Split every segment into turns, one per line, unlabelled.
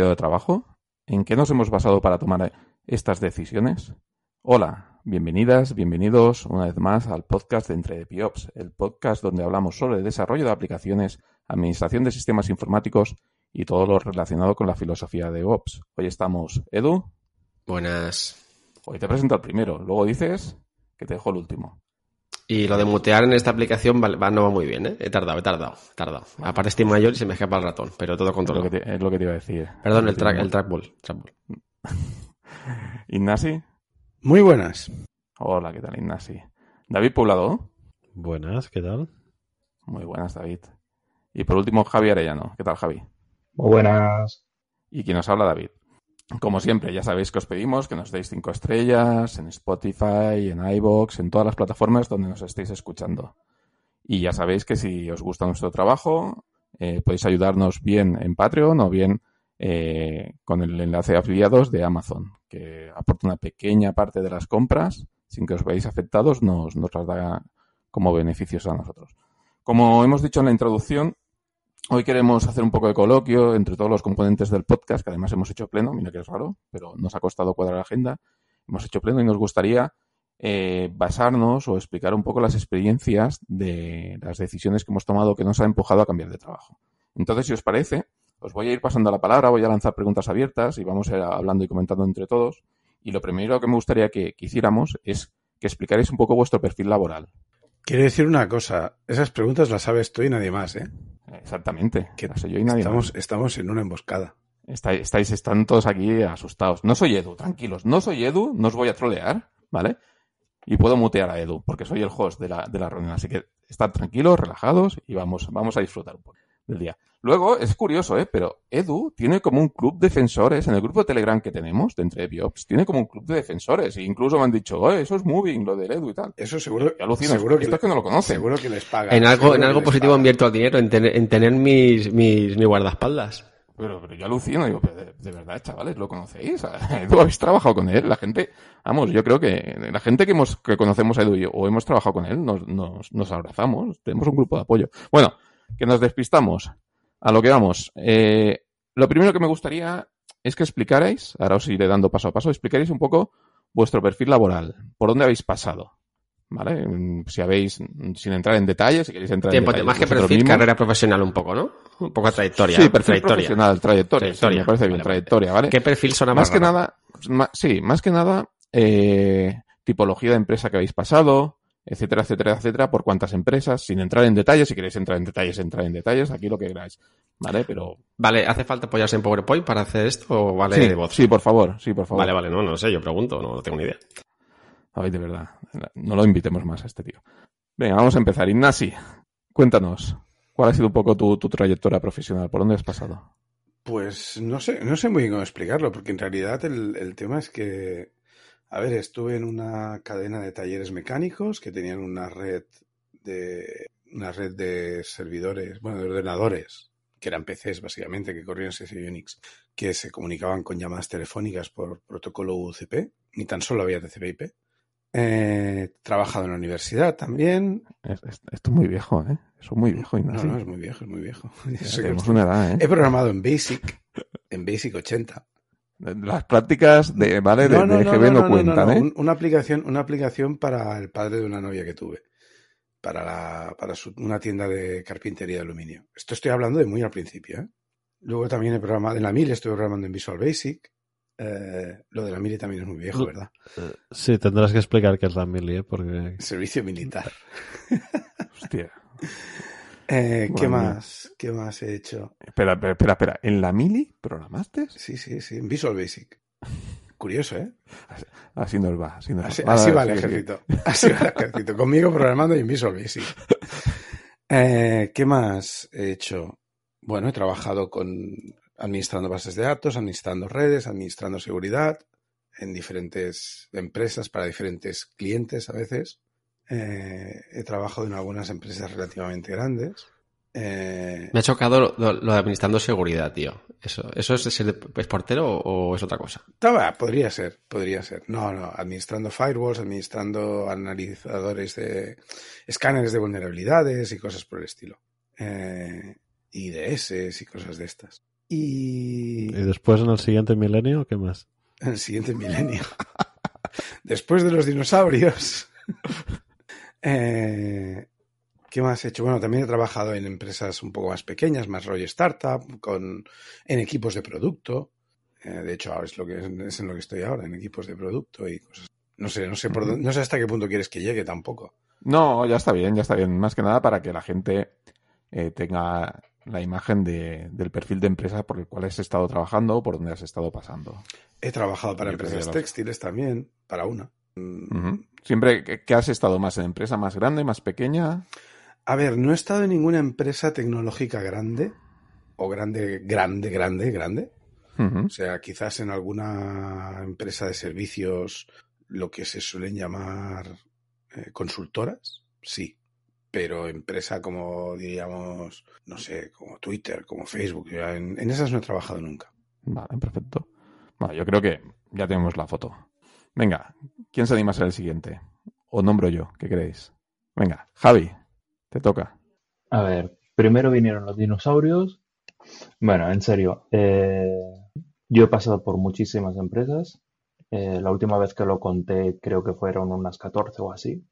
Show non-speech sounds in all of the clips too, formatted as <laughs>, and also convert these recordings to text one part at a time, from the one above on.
cambiado de trabajo? ¿En qué nos hemos basado para tomar estas decisiones? Hola, bienvenidas, bienvenidos una vez más al podcast de Entre Piops, el podcast donde hablamos sobre el desarrollo de aplicaciones, administración de sistemas informáticos y todo lo relacionado con la filosofía de Ops. Hoy estamos, Edu.
Buenas.
Hoy te presento el primero, luego dices que te dejo el último.
Y lo de mutear en esta aplicación va, no va muy bien, ¿eh? He tardado, he tardado, he tardado. Aparte estoy mayor y se me escapa el ratón, pero todo controlado.
Es lo que te, es lo que te iba a decir.
Perdón, el, track, el trackball. trackball. <laughs>
Ignasi.
Muy buenas.
Hola, ¿qué tal, Ignasi? David Poblado.
Buenas, ¿qué tal?
Muy buenas, David. Y por último, Javi Arellano. ¿Qué tal, Javi?
Muy buenas.
Y quien nos habla, David. Como siempre, ya sabéis que os pedimos que nos deis cinco estrellas en Spotify, en iBox, en todas las plataformas donde nos estéis escuchando. Y ya sabéis que si os gusta nuestro trabajo, eh, podéis ayudarnos bien en Patreon o bien eh, con el enlace de afiliados de Amazon, que aporta una pequeña parte de las compras, sin que os veáis afectados, nos, nos las da como beneficios a nosotros. Como hemos dicho en la introducción, Hoy queremos hacer un poco de coloquio entre todos los componentes del podcast, que además hemos hecho pleno, mira que es raro, pero nos ha costado cuadrar la agenda. Hemos hecho pleno y nos gustaría eh, basarnos o explicar un poco las experiencias de las decisiones que hemos tomado que nos ha empujado a cambiar de trabajo. Entonces, si os parece, os voy a ir pasando la palabra, voy a lanzar preguntas abiertas y vamos a ir hablando y comentando entre todos. Y lo primero que me gustaría que, que hiciéramos es que explicarais un poco vuestro perfil laboral.
Quiero decir una cosa, esas preguntas las sabes tú y nadie más, ¿eh?
Exactamente.
Que
no sé yo y nadie
estamos,
más.
estamos en una emboscada.
Estáis, estáis, están todos aquí asustados. No soy Edu, tranquilos. No soy Edu, no os voy a trolear, ¿vale? Y puedo mutear a Edu, porque soy el host de la, de la reunión. Así que estad tranquilos, relajados y vamos, vamos a disfrutar un poco del día. Luego, es curioso, ¿eh? Pero Edu tiene como un club de defensores en el grupo de Telegram que tenemos de entre Biops. Tiene como un club de defensores. E incluso me han dicho, oh, eso es moving, lo del Edu y tal.
Eso seguro,
Y alucinas,
seguro que,
que no lo conocen.
seguro que les pagan.
En algo, en positivo
pagan.
invierto el dinero, en, tener- en tener mis, mis, mi guardaespaldas.
Pero, pero yo alucino, digo, pero de, de verdad, chavales, ¿lo conocéis? <laughs> Edu habéis trabajado con él. La gente, vamos, yo creo que la gente que hemos, que conocemos a Edu y- o hemos trabajado con él, nos, nos, nos abrazamos. Tenemos un grupo de apoyo. Bueno, que nos despistamos. A lo que vamos. Eh, lo primero que me gustaría es que explicarais, ahora os iré dando paso a paso, explicaréis un poco vuestro perfil laboral. ¿Por dónde habéis pasado? ¿Vale? Si habéis, sin entrar en detalles, si queréis entrar
Tiempo,
en detalles.
más que perfil,
mismos.
carrera profesional un poco, ¿no? Un poco trayectoria.
Sí, perfil
trayectoria.
profesional, trayectoria. sí,
Trayectoria.
me parece bien,
Vale,
trayectoria, ¿vale?
¿Qué perfil suena más
más que
raro?
nada, sí, más que nada, eh, tipología de empresa que habéis pasado, etcétera, etcétera, etcétera, por cuántas empresas, sin entrar en detalles, si queréis entrar en detalles, entrar en detalles, aquí lo que queráis, ¿vale? Pero...
Vale, ¿hace falta apoyarse en PowerPoint para hacer esto o vale
sí,
de voz?
sí, por favor, sí, por favor.
Vale, vale, no, no sé, yo pregunto, no, no tengo ni idea.
Ay, de verdad, no lo invitemos más a este tío. Venga, vamos a empezar. Ignasi, cuéntanos, ¿cuál ha sido un poco tu, tu trayectoria profesional? ¿Por dónde has pasado?
Pues no sé, no sé muy bien cómo explicarlo, porque en realidad el, el tema es que, a ver, estuve en una cadena de talleres mecánicos que tenían una red de una red de servidores, bueno, de ordenadores, que eran PCs básicamente, que corrían CC Unix, que se comunicaban con llamadas telefónicas por protocolo UCP, ni tan solo había TCP/IP. Eh, he trabajado en la universidad también.
Es- es- Esto es muy viejo, ¿eh? Eso es muy viejo,
No,
Ignasi.
no, es muy viejo, es muy viejo. <laughs>
Ya tenemos una edad, ¿eh?
He programado en Basic, en Basic 80.
Las prácticas de, ¿vale? De, de EGB no, cuentan,
no,
¿eh?
un- Una aplicación, una aplicación para el padre de una novia que tuve. Para, la, para su- una tienda de carpintería de aluminio. Esto estoy hablando de muy al principio, ¿eh? Luego también he programado, en la Mili estoy programando en Visual Basic. Eh, lo de la Mili también es muy viejo, ¿verdad?
Sí, tendrás que explicar qué es la mili, ¿eh? porque
Servicio militar.
Hostia. <laughs>
Eh, ¿Qué más? ¿Qué más he hecho?
Espera, espera, espera, espera. ¿En la mili programaste?
Sí, sí, sí, en Visual Basic. Curioso, ¿eh?
Así nos va, así nos va.
así va el ejército. Así va el ejército. Conmigo programando y en Visual Basic. <laughs> Eh, ¿Qué más he hecho? Bueno, he trabajado con administrando bases de datos, administrando redes, administrando seguridad en diferentes empresas para diferentes clientes a veces. Eh, he trabajado en algunas empresas relativamente grandes. Eh,
Me ha chocado lo, lo- lo de administrando seguridad, tío. ¿Eso, eso es ser es portero o, o es otra cosa?
Podría ser, podría ser. No, no, administrando firewalls, administrando analizadores de escáneres de vulnerabilidades y cosas por el estilo. Eh, IDS y cosas de estas. Y
¿Y después en el siguiente milenio qué más?
en el siguiente milenio, <laughs> después de los dinosaurios, <laughs> eh, ¿qué más he hecho? Bueno, también he trabajado en empresas un poco más pequeñas, más rollo startup, con, en equipos de producto. Eh, de hecho, ahora es, lo que, es en lo que estoy ahora, en equipos de producto y cosas. No sé, no sé, por dónde- no sé hasta qué punto quieres que llegue tampoco.
No, ya está bien, ya está bien. Más que nada para que la gente eh, tenga la imagen de- del perfil de empresa por el cual has estado trabajando o por donde has estado pasando.
He trabajado para
Yo
empresas textiles también, para una.
Siempre que, que has estado más en empresa más grande, más pequeña.
A ver, no he estado en ninguna empresa tecnológica grande, o grande, grande, grande, grande. O sea, quizás en alguna empresa de servicios, lo que se suelen llamar eh, consultoras, sí. Pero empresa como, diríamos, no sé, como Twitter, como Facebook, en, en esas no he trabajado nunca.
Vale, perfecto. Bueno, yo creo que ya tenemos la foto. Venga, ¿quién se anima a ser el siguiente? ¿O nombro yo? ¿Qué creéis? Venga, Javi, te toca.
A ver, primero vinieron los dinosaurios. Bueno, en serio, eh, yo he pasado por muchísimas empresas. Eh, la última vez que lo conté creo que fueron unas 14 o así.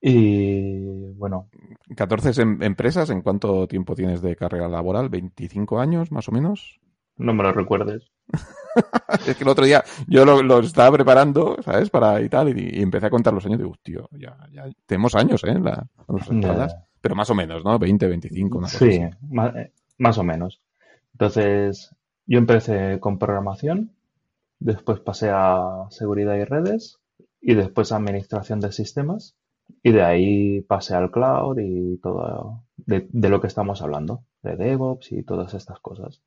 Y bueno,
14 em- empresas, ¿en cuánto tiempo tienes de carrera laboral? ¿25 años, más o menos?
no me lo recuerdes. <laughs>
Es que el otro día yo lo, lo estaba preparando, ¿sabes? Para y tal, y, y empecé a contar los años digo, tío, ya, ya tenemos años, ¿eh? en La, en las entradas. Pero más o menos, ¿no? 20, 25, una cosa
Sí,
así.
eh, más o menos. Entonces, yo empecé con programación, después pasé a seguridad y redes, y después a administración de sistemas, y de ahí pasé al cloud y todo de, de lo que estamos hablando, de DevOps y todas estas cosas.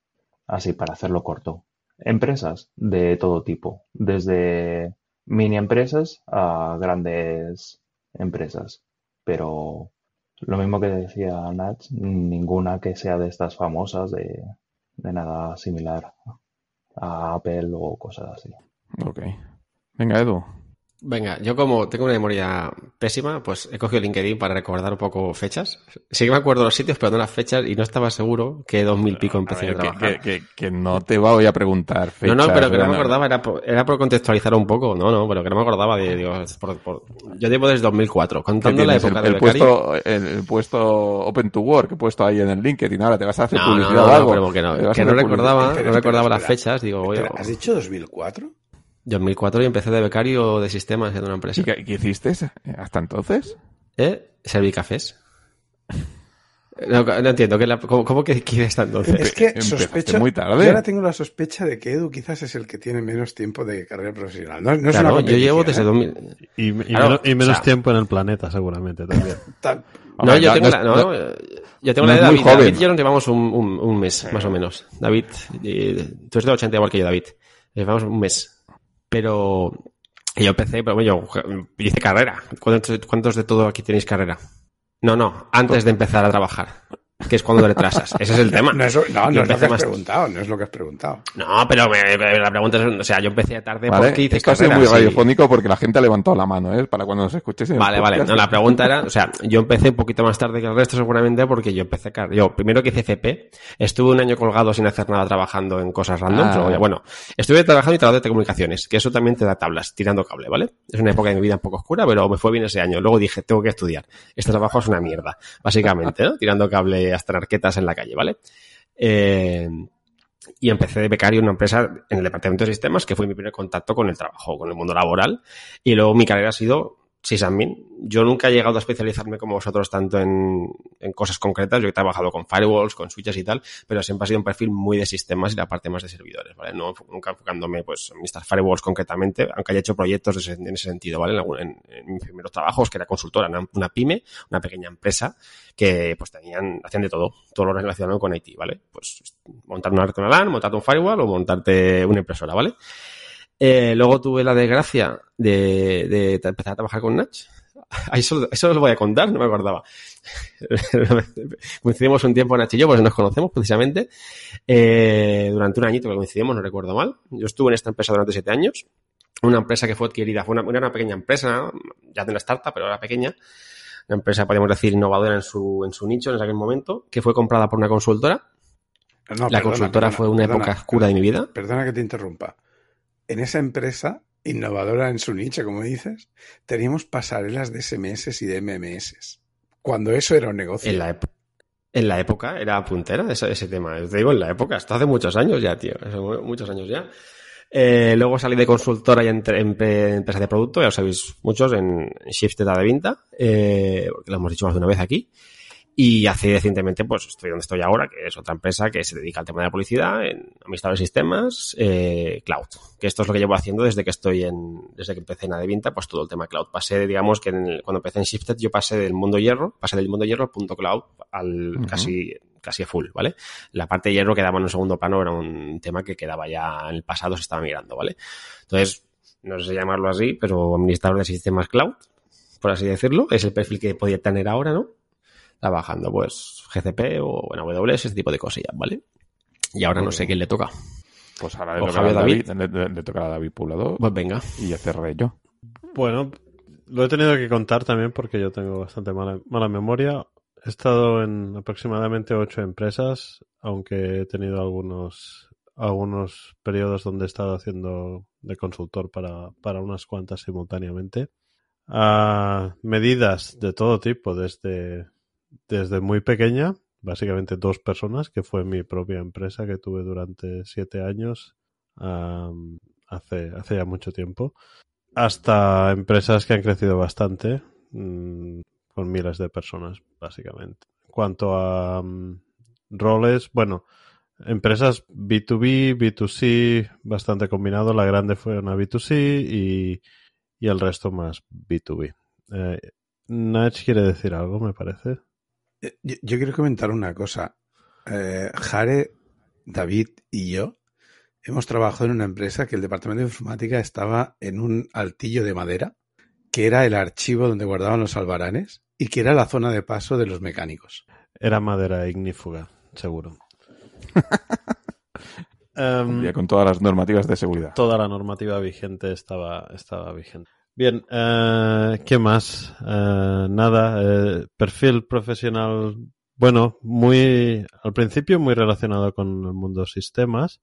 Así, para hacerlo corto. Empresas de todo tipo, desde mini empresas a grandes empresas, pero lo mismo que decía Nach, ninguna que sea de estas famosas de, de nada similar a Apple o cosas así.
Ok. Venga, Edu.
Venga, yo como tengo una memoria pésima, pues he cogido LinkedIn para recordar un poco fechas. Sí que me acuerdo los sitios, pero no las fechas y no estaba seguro que 2000 pico empecé
A ver,
a
que,
trabajar.
que- que- que no te voy a preguntar
No,
fechas.
no, pero que no me acordaba, era por, era por contextualizar un poco, no, no, pero que no me acordaba de, digo, por- por- yo llevo desde 2004,
¿Qué
contando la época
el,
de
el
becario.
puesto, el, el puesto Open to Work que he puesto ahí en el LinkedIn. Ahora te vas a hacer
No, no,
publicidad
no,
o
no,
algo.
pero que no, que no recordaba,
Espera,
no
espera,
recordaba las
espera.
fechas, digo, oye,
¿Has dicho 2004?
2004 y empecé de becario de sistemas en una empresa.
¿Y qué, qué hiciste hasta entonces?
¿Eh? Serví cafés. <laughs> No, no entiendo, ¿qué la- ¿cómo, cómo que quieres hasta entonces?
Es que sospecho.
muy tarde.
Yo ahora tengo la sospecha de que Edu quizás es el que tiene menos tiempo de carrera profesional. No, no es
Claro,
una
yo llevo desde
¿eh?
2000.
Y, y
Claro,
menos, y menos
o sea-
tiempo en el planeta, seguramente, también. <laughs>
Tal-
No, yo tengo
no
la, no,
no-
yo tengo
no
la de David.
joven.
David y yo nos llevamos un, un- un mes, más o menos. David, eh, tú eres de 80 igual que yo, David. Llevamos un mes. Pero yo empecé, pero bueno, yo hice carrera. ¿Cuántos, cuántos de todo aquí tenéis carrera? No, no, antes de empezar a trabajar. Que es cuando te retrasas. Ese es el <laughs> tema.
No, eso- no, no es lo que has
más-
preguntado, no es lo que has preguntado.
No, pero me- me- la pregunta es, o sea, yo empecé tarde
Vale,
porque hice
Esto ha sido
carrera.
muy radiofónico porque la gente ha levantado la mano, ¿eh? Para cuando nos escuches.
Vale, vale. No, la pregunta era, o sea, yo empecé un poquito más tarde que el resto seguramente porque yo empecé, car- yo primero que hice FP, estuve un año colgado sin hacer nada trabajando en cosas random,
Ah.
pero bueno, estuve trabajando y trabajando de telecomunicaciones, que eso también te da tablas, tirando cable, ¿vale? Es una época de mi vida un poco oscura, pero me fue bien ese año. Luego dije, tengo que estudiar. Este trabajo es una mierda, básicamente, ¿no? Tirando cable hasta en arquetas en la calle, ¿vale? Eh, y empecé de becario en una empresa en el departamento de sistemas, que fue mi primer contacto con el trabajo, con el mundo laboral. Y luego mi carrera ha sido sysadmin. Yo nunca he llegado a especializarme como vosotros tanto en, en cosas concretas. Yo he trabajado con firewalls, con switches y tal, pero siempre ha sido un perfil muy de sistemas y la parte más de servidores, ¿vale? No, nunca enfocándome, pues, en estas firewalls concretamente, aunque haya hecho proyectos ese- en ese sentido, ¿vale? En, en- mis primeros trabajos, que era consultora, una, una pyme, una pequeña empresa, que pues tenían, hacían de todo, todo lo relacionado con IT, ¿vale? Pues montar una red con LAN, montarte un firewall o montarte una impresora, ¿vale? Eh, luego tuve la desgracia de, de empezar a trabajar con Natch. <laughs> Eso, eso os lo voy a contar, no me acordaba. <laughs> coincidimos un tiempo Nach y yo, pues nos conocemos precisamente. Eh, durante un añito que coincidimos, no recuerdo mal. Yo estuve en esta empresa durante siete años. Una empresa que fue adquirida, fue una, era una pequeña empresa, ya de una startup, pero era pequeña. Una empresa, podríamos decir, innovadora en su, en su nicho en aquel momento, que fue comprada por una consultora
No,
la
perdona,
consultora
perdona,
fue una
perdona,
época oscura de mi vida.
Perdona que te interrumpa. En esa empresa, innovadora en su nicho, como dices, teníamos pasarelas de SMS y de MMS. Cuando eso era un negocio.
En la, en la época era puntera ese, ese tema. Te digo, en la época, hasta hace muchos años ya, tío. Hace mu- muchos años ya. Eh, luego salí de consultora y en empresa de producto, ya lo sabéis muchos, en Shifted a Vinta, eh, porque lo hemos dicho más de una vez aquí. Y hace recientemente, pues estoy donde estoy ahora, que es otra empresa que se dedica al tema de la publicidad, en administrador de sistemas, eh, cloud. Que esto es lo que llevo haciendo desde que estoy en, desde que empecé en Adevinta, pues todo el tema cloud. Pasé, digamos, que en el- cuando empecé en Shifted, yo pasé del mundo hierro, pasé del mundo hierro al punto cloud, al
Ujú.
casi, casi a full, ¿vale? La parte de hierro quedaba en un segundo plano, era un tema que quedaba ya en el pasado, se estaba migrando, ¿vale? Entonces, no sé llamarlo así, pero administrador de sistemas cloud, por así decirlo, es el perfil que podía tener ahora, ¿no? Trabajando, pues, GCP o en AWS, ese tipo de cosillas, ¿vale? Y ahora no sé quién le toca.
Pues ahora le toca, a David,
David.
le, le- le toca a David Poblador
Pues venga.
y ya cerré yo.
Bueno, lo he tenido que contar también porque yo tengo bastante mala, mala memoria. He estado en aproximadamente ocho empresas, aunque he tenido algunos, algunos periodos donde he estado haciendo de consultor para, para unas cuantas simultáneamente. A medidas de todo tipo, desde, desde muy pequeña, básicamente dos personas, que fue mi propia empresa que tuve durante siete años, am, hace, hace ya mucho tiempo hasta empresas que han crecido bastante, mm, con miles de personas, básicamente. En cuanto a mm, roles, bueno, empresas B2B, B2C, bastante combinado. La grande fue una B2C y, y el resto más B2B. Eh, Nach quiere decir algo, me parece.
Eh, Yo, yo quiero comentar una cosa. Eh, Jare, David y yo hemos trabajado en una empresa que el departamento de informática estaba en un altillo de madera, que era el archivo donde guardaban los albaranes y que era la zona de paso de los mecánicos.
Era madera ignífuga, seguro. <laughs>
Ya con todas las normativas de seguridad.
toda la normativa vigente estaba, estaba vigente. Bien, eh, ¿qué más? Eh, nada, eh, perfil profesional, bueno, muy, al principio muy relacionado con el mundo sistemas,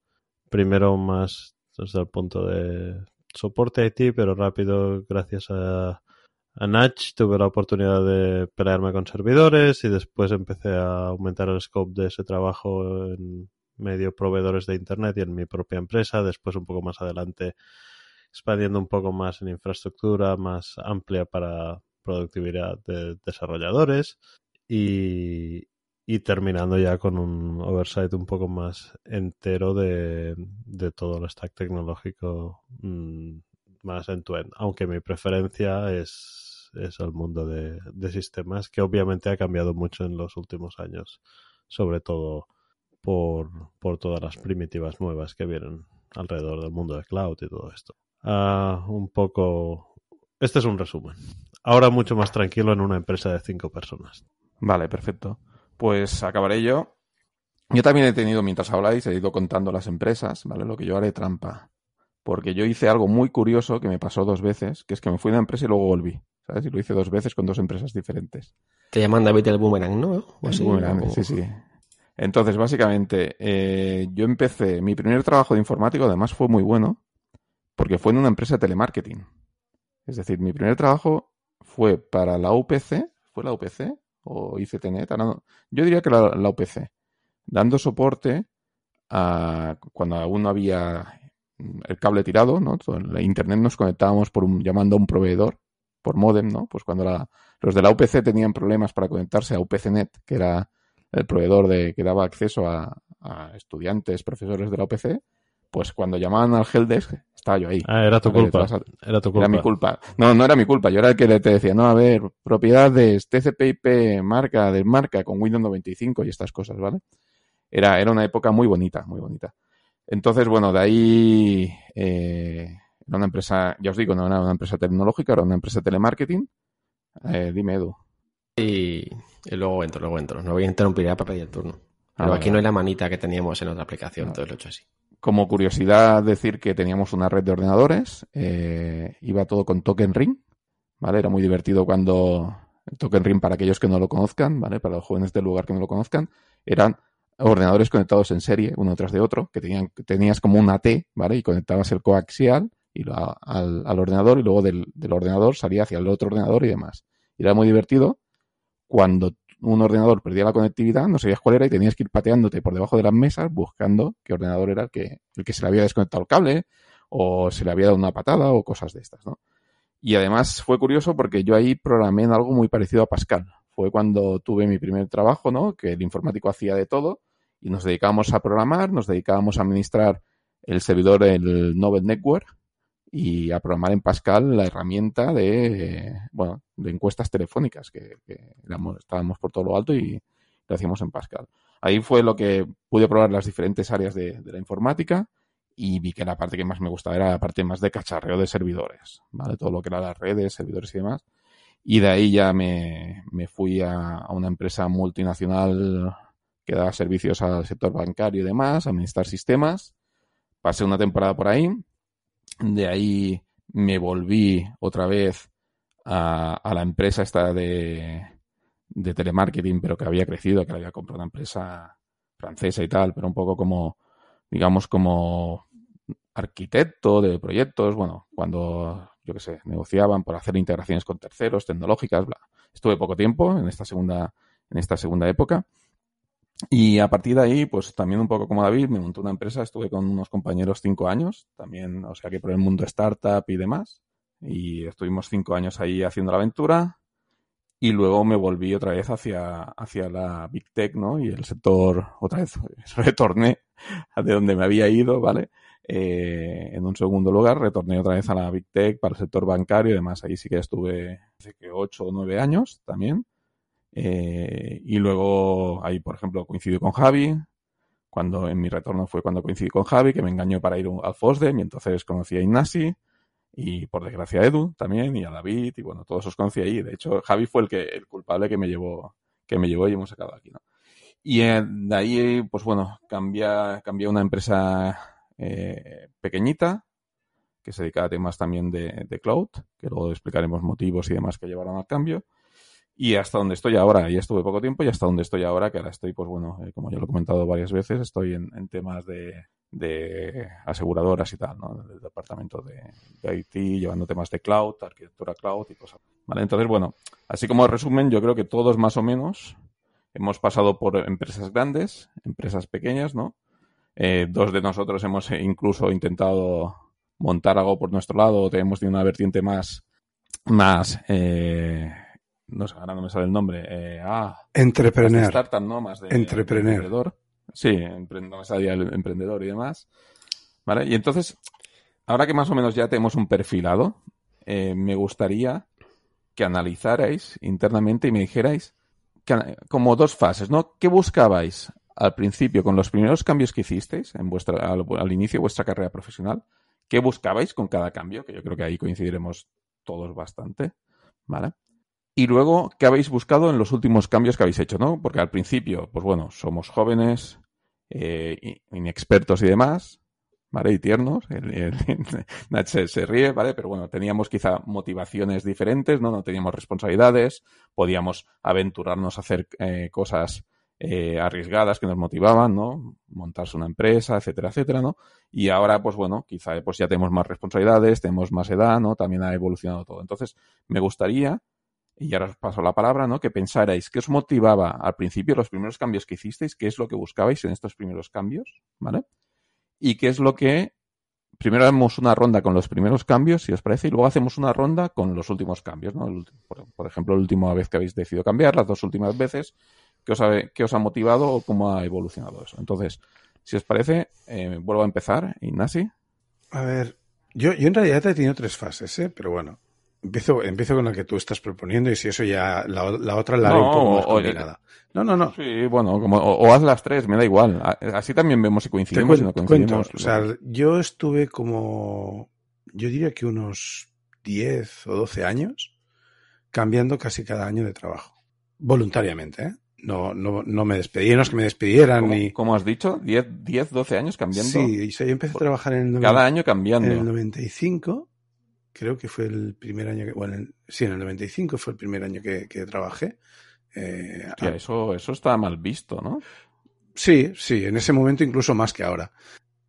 primero más desde el punto de soporte IT, pero rápido gracias a, a Natch tuve la oportunidad de pelearme con servidores y después empecé a aumentar el scope de ese trabajo en medio proveedores de Internet y en mi propia empresa. Después, un poco más adelante, expandiendo un poco más en infraestructura más amplia para productividad de desarrolladores y, terminando ya con un oversight un poco más entero de, todo el stack tecnológico mm, más end-to-end. Aunque mi preferencia es, es el mundo de, de sistemas, que obviamente ha cambiado mucho en los últimos años, sobre todo por, por todas las primitivas nuevas que vienen alrededor del mundo de cloud y todo esto. Ah, un poco. Este es un resumen. Ahora mucho más tranquilo en una empresa de cinco personas.
Vale, perfecto. Pues acabaré yo. Yo también he tenido, mientras habláis, he ido contando las empresas, ¿vale? Lo que yo haré trampa. Porque yo hice algo muy curioso que me pasó dos veces, que es que me fui a una empresa y luego volví. ¿Sabes? Y lo hice dos veces con dos empresas diferentes.
Te llaman David el Boomerang, ¿no? O así,
Muy grande,
o-
sí, sí. Entonces, básicamente, eh, yo empecé, mi primer trabajo de informático además fue muy bueno, porque fue en una empresa de telemarketing. Es decir, mi primer trabajo fue para la UPC, ¿fue la UPC? ¿O ICTNet? Yo diría que la, UPC, dando soporte a cuando aún no había el cable tirado, ¿no? En la internet nos conectábamos por un, llamando a un proveedor, por modem, ¿no? Pues cuando la, los de la UPC tenían problemas para conectarse a UPCnet, que era el proveedor de, que daba acceso a, a estudiantes, profesores de la UPC, pues cuando llamaban al helpdesk, estaba yo ahí.
Ah, era tu culpa. Era tu culpa.
Era mi culpa. No, no era mi culpa. Yo era el que le- te decía, no, a ver, propiedades, TCP/IP, marca, desmarca con Windows 95 y estas cosas, ¿vale? Era, era una época muy bonita, muy bonita. Entonces, bueno, de ahí eh, era una empresa, ya os digo, no era una empresa tecnológica, era una empresa de telemarketing. Eh, dime, Edu.
Y, y luego entro, luego entro. No voy a interrumpir ya para pedir el turno.
Ah,
Pero
vale,
aquí no hay la manita que teníamos en otra aplicación,
No.
entonces lo he hecho así.
Como curiosidad, decir que teníamos una red de ordenadores, eh, iba todo con Token Ring, ¿vale? Era muy divertido cuando el Token Ring, para aquellos que no lo conozcan, ¿vale? Para los jóvenes del lugar que no lo conozcan, eran ordenadores conectados en serie, uno tras de otro, que tenían, tenías como una T, ¿vale? Y conectabas el coaxial y al, al, ordenador y luego del, del, ordenador salía hacia el otro ordenador y demás. Y era muy divertido cuando un ordenador perdía la conectividad, no sabías cuál era y tenías que ir pateándote por debajo de las mesas buscando qué ordenador era el que, el que se le había desconectado el cable o se le había dado una patada o cosas de estas, ¿no? Y además fue curioso porque yo ahí programé en algo muy parecido a Pascal. Fue cuando tuve mi primer trabajo, ¿no? Que el informático hacía de todo y nos dedicábamos a programar, nos dedicábamos a administrar el servidor, el Nobel Network y a programar en Pascal la herramienta de, bueno, de encuestas telefónicas que, que estábamos por todo lo alto y lo hacíamos en Pascal. Ahí fue lo que pude probar las diferentes áreas de, la informática y vi que la parte que más me gustaba era la parte más de cacharreo de servidores, ¿vale? Todo lo que era las redes, servidores y demás. Y de ahí ya me, me fui a, a, una empresa multinacional que daba servicios al sector bancario y demás, administrar sistemas. Pasé una temporada por ahí. De ahí me volví otra vez a, la empresa esta de, de telemarketing, pero que había crecido, que había comprado una empresa francesa y tal, pero un poco como digamos, como arquitecto de proyectos, bueno, cuando, yo qué sé, negociaban por hacer integraciones con terceros, tecnológicas, bla. Estuve poco tiempo en esta segunda, en esta segunda época. Y a partir de ahí, pues también un poco como David, me monté una empresa, estuve con unos compañeros cinco años, también, o sea que por el mundo startup y demás. Y estuvimos cinco años ahí haciendo la aventura. Y luego me volví otra vez hacia, hacia la Big Tech, ¿no? Y el sector, otra vez, <laughs> retorné de donde me había ido, ¿vale? Eh, en un segundo lugar, retorné otra vez a la Big Tech para el sector bancario y demás. Ahí sí que estuve hace que ocho o nueve años también. Eh, y luego ahí, por ejemplo, coincidí con Javi. Cuando en mi retorno fue cuando coincidí con Javi, que me engañó para ir al FOSDEM y entonces conocí a Ignasi y por desgracia a Edu también y a David y bueno, todos os conocí ahí. De hecho, Javi fue el que el culpable que me llevó que me llevó y hemos sacado aquí, ¿no? Y de ahí, pues bueno, cambié, cambié una empresa eh, pequeñita que se dedica a temas también de, de, cloud, que luego explicaremos motivos y demás que llevaron al cambio. Y hasta donde estoy ahora, ya estuve poco tiempo, y hasta donde estoy ahora, que ahora estoy, pues bueno, eh, como ya lo he comentado varias veces, estoy en, temas de, de, aseguradoras y tal, ¿no? Del departamento de, de, IT, llevando temas de cloud, arquitectura cloud y cosas. ¿Vale? Entonces, bueno, así como resumen, yo creo que todos más o menos hemos pasado por empresas grandes, empresas pequeñas, ¿no? Eh, dos de nosotros hemos incluso intentado montar algo por nuestro lado, tenemos de una vertiente más, más, eh, no sé, ahora no me sale el nombre, eh, ah,
Entrepreneur.
Más de startup, ¿no? Más de,
Entrepreneur.
de emprendedor. Sí, no me salía el emprendedor y demás. ¿Vale? Y entonces, ahora que más o menos ya tenemos un perfilado, eh, me gustaría que analizarais internamente y me dijerais que, como dos fases, ¿no? ¿Qué buscabais al principio con los primeros cambios que hicisteis en vuestra, al, al, inicio de vuestra carrera profesional? ¿Qué buscabais con cada cambio? Que yo creo que ahí coincidiremos todos bastante, ¿vale? Y luego, ¿qué habéis buscado en los últimos cambios que habéis hecho, no? Porque al principio, pues bueno, somos jóvenes, eh, inexpertos y demás, ¿vale? Y tiernos. El, <laughs> se, ríe, ¿vale? Pero bueno, teníamos quizá motivaciones diferentes, ¿no? No teníamos responsabilidades, podíamos aventurarnos a hacer eh, cosas eh, arriesgadas que nos motivaban, ¿no? Montarse una empresa, etcétera, etcétera, ¿no? Y ahora, pues bueno, quizá pues ya tenemos más responsabilidades, tenemos más edad, ¿no? También ha evolucionado todo. Entonces, me gustaría y ahora os paso la palabra, ¿no? Que pensarais qué os motivaba al principio, los primeros cambios que hicisteis, qué es lo que buscabais en estos primeros cambios, ¿vale? Y qué es lo que. Primero hacemos una ronda con los primeros cambios, si os parece, y luego hacemos una ronda con los últimos cambios, ¿no? Por, ejemplo, la última vez que habéis decidido cambiar, las dos últimas veces, ¿qué os ha, qué os ha motivado o cómo ha evolucionado eso? Entonces, si os parece, eh, vuelvo a empezar, Ignasi.
A ver, yo, yo en realidad he tenido tres fases, ¿eh? Pero bueno, Empiezo, empiezo con la que tú estás proponiendo y si eso ya la, la otra la haré no, un poco más combinada. No, no, no.
Sí, bueno, como, o, o, haz las tres, me da igual. Así también vemos si coincidimos y no coincidimos.
Cuento. O sea, yo estuve como, yo diría que unos 10 o 12 años cambiando casi cada año de trabajo. Voluntariamente, ¿eh? No, no, no me despedí, no es que me despidieran
¿Cómo,
ni...
¿Cómo has dicho? ¿10, 10, 12 años cambiando?
Sí, yo empecé a trabajar en el...
Cada año cambiando.
En el 95 creo que fue el primer año que, bueno, sí, en el 95 fue el primer año que, que trabajé. Eh,
Hostia, eso, eso está mal visto, ¿no?
Sí, sí, en ese momento incluso más que ahora.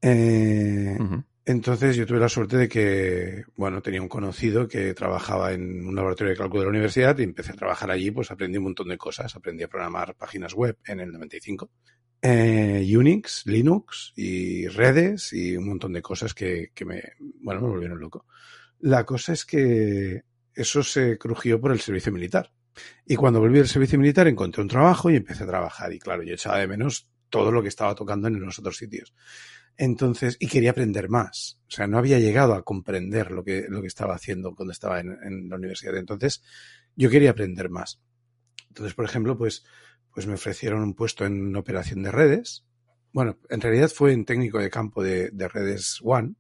Eh, entonces yo tuve la suerte de que, bueno, tenía un conocido que trabajaba en un laboratorio de cálculo de la universidad y empecé a trabajar allí, pues aprendí un montón de cosas. Aprendí a programar páginas web en el 95. Eh, Unix, Linux y redes y un montón de cosas que, que me, bueno, me volvieron loco. La cosa es que eso se crujió por el servicio militar. Y cuando volví del servicio militar encontré un trabajo y empecé a trabajar. Y claro, yo echaba de menos todo lo que estaba tocando en los otros sitios. Entonces, y quería aprender más. O sea, no había llegado a comprender lo que, lo que estaba haciendo cuando estaba en, la universidad. Entonces, yo quería aprender más. Entonces, por ejemplo, pues, pues me ofrecieron un puesto en operación de redes. Bueno, en realidad fue en técnico de campo de, de redes One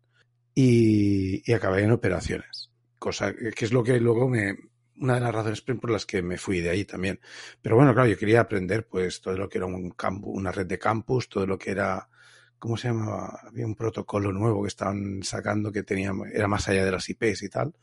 y, y acabé en operaciones. Cosa que es lo que luego me, una de las razones por las que me fui de ahí también. Pero bueno, claro, yo quería aprender pues todo lo que era un campo, una red de campus, todo lo que era, ¿cómo se llamaba? Había un protocolo nuevo que estaban sacando que tenía, era más allá de las IPs y tal.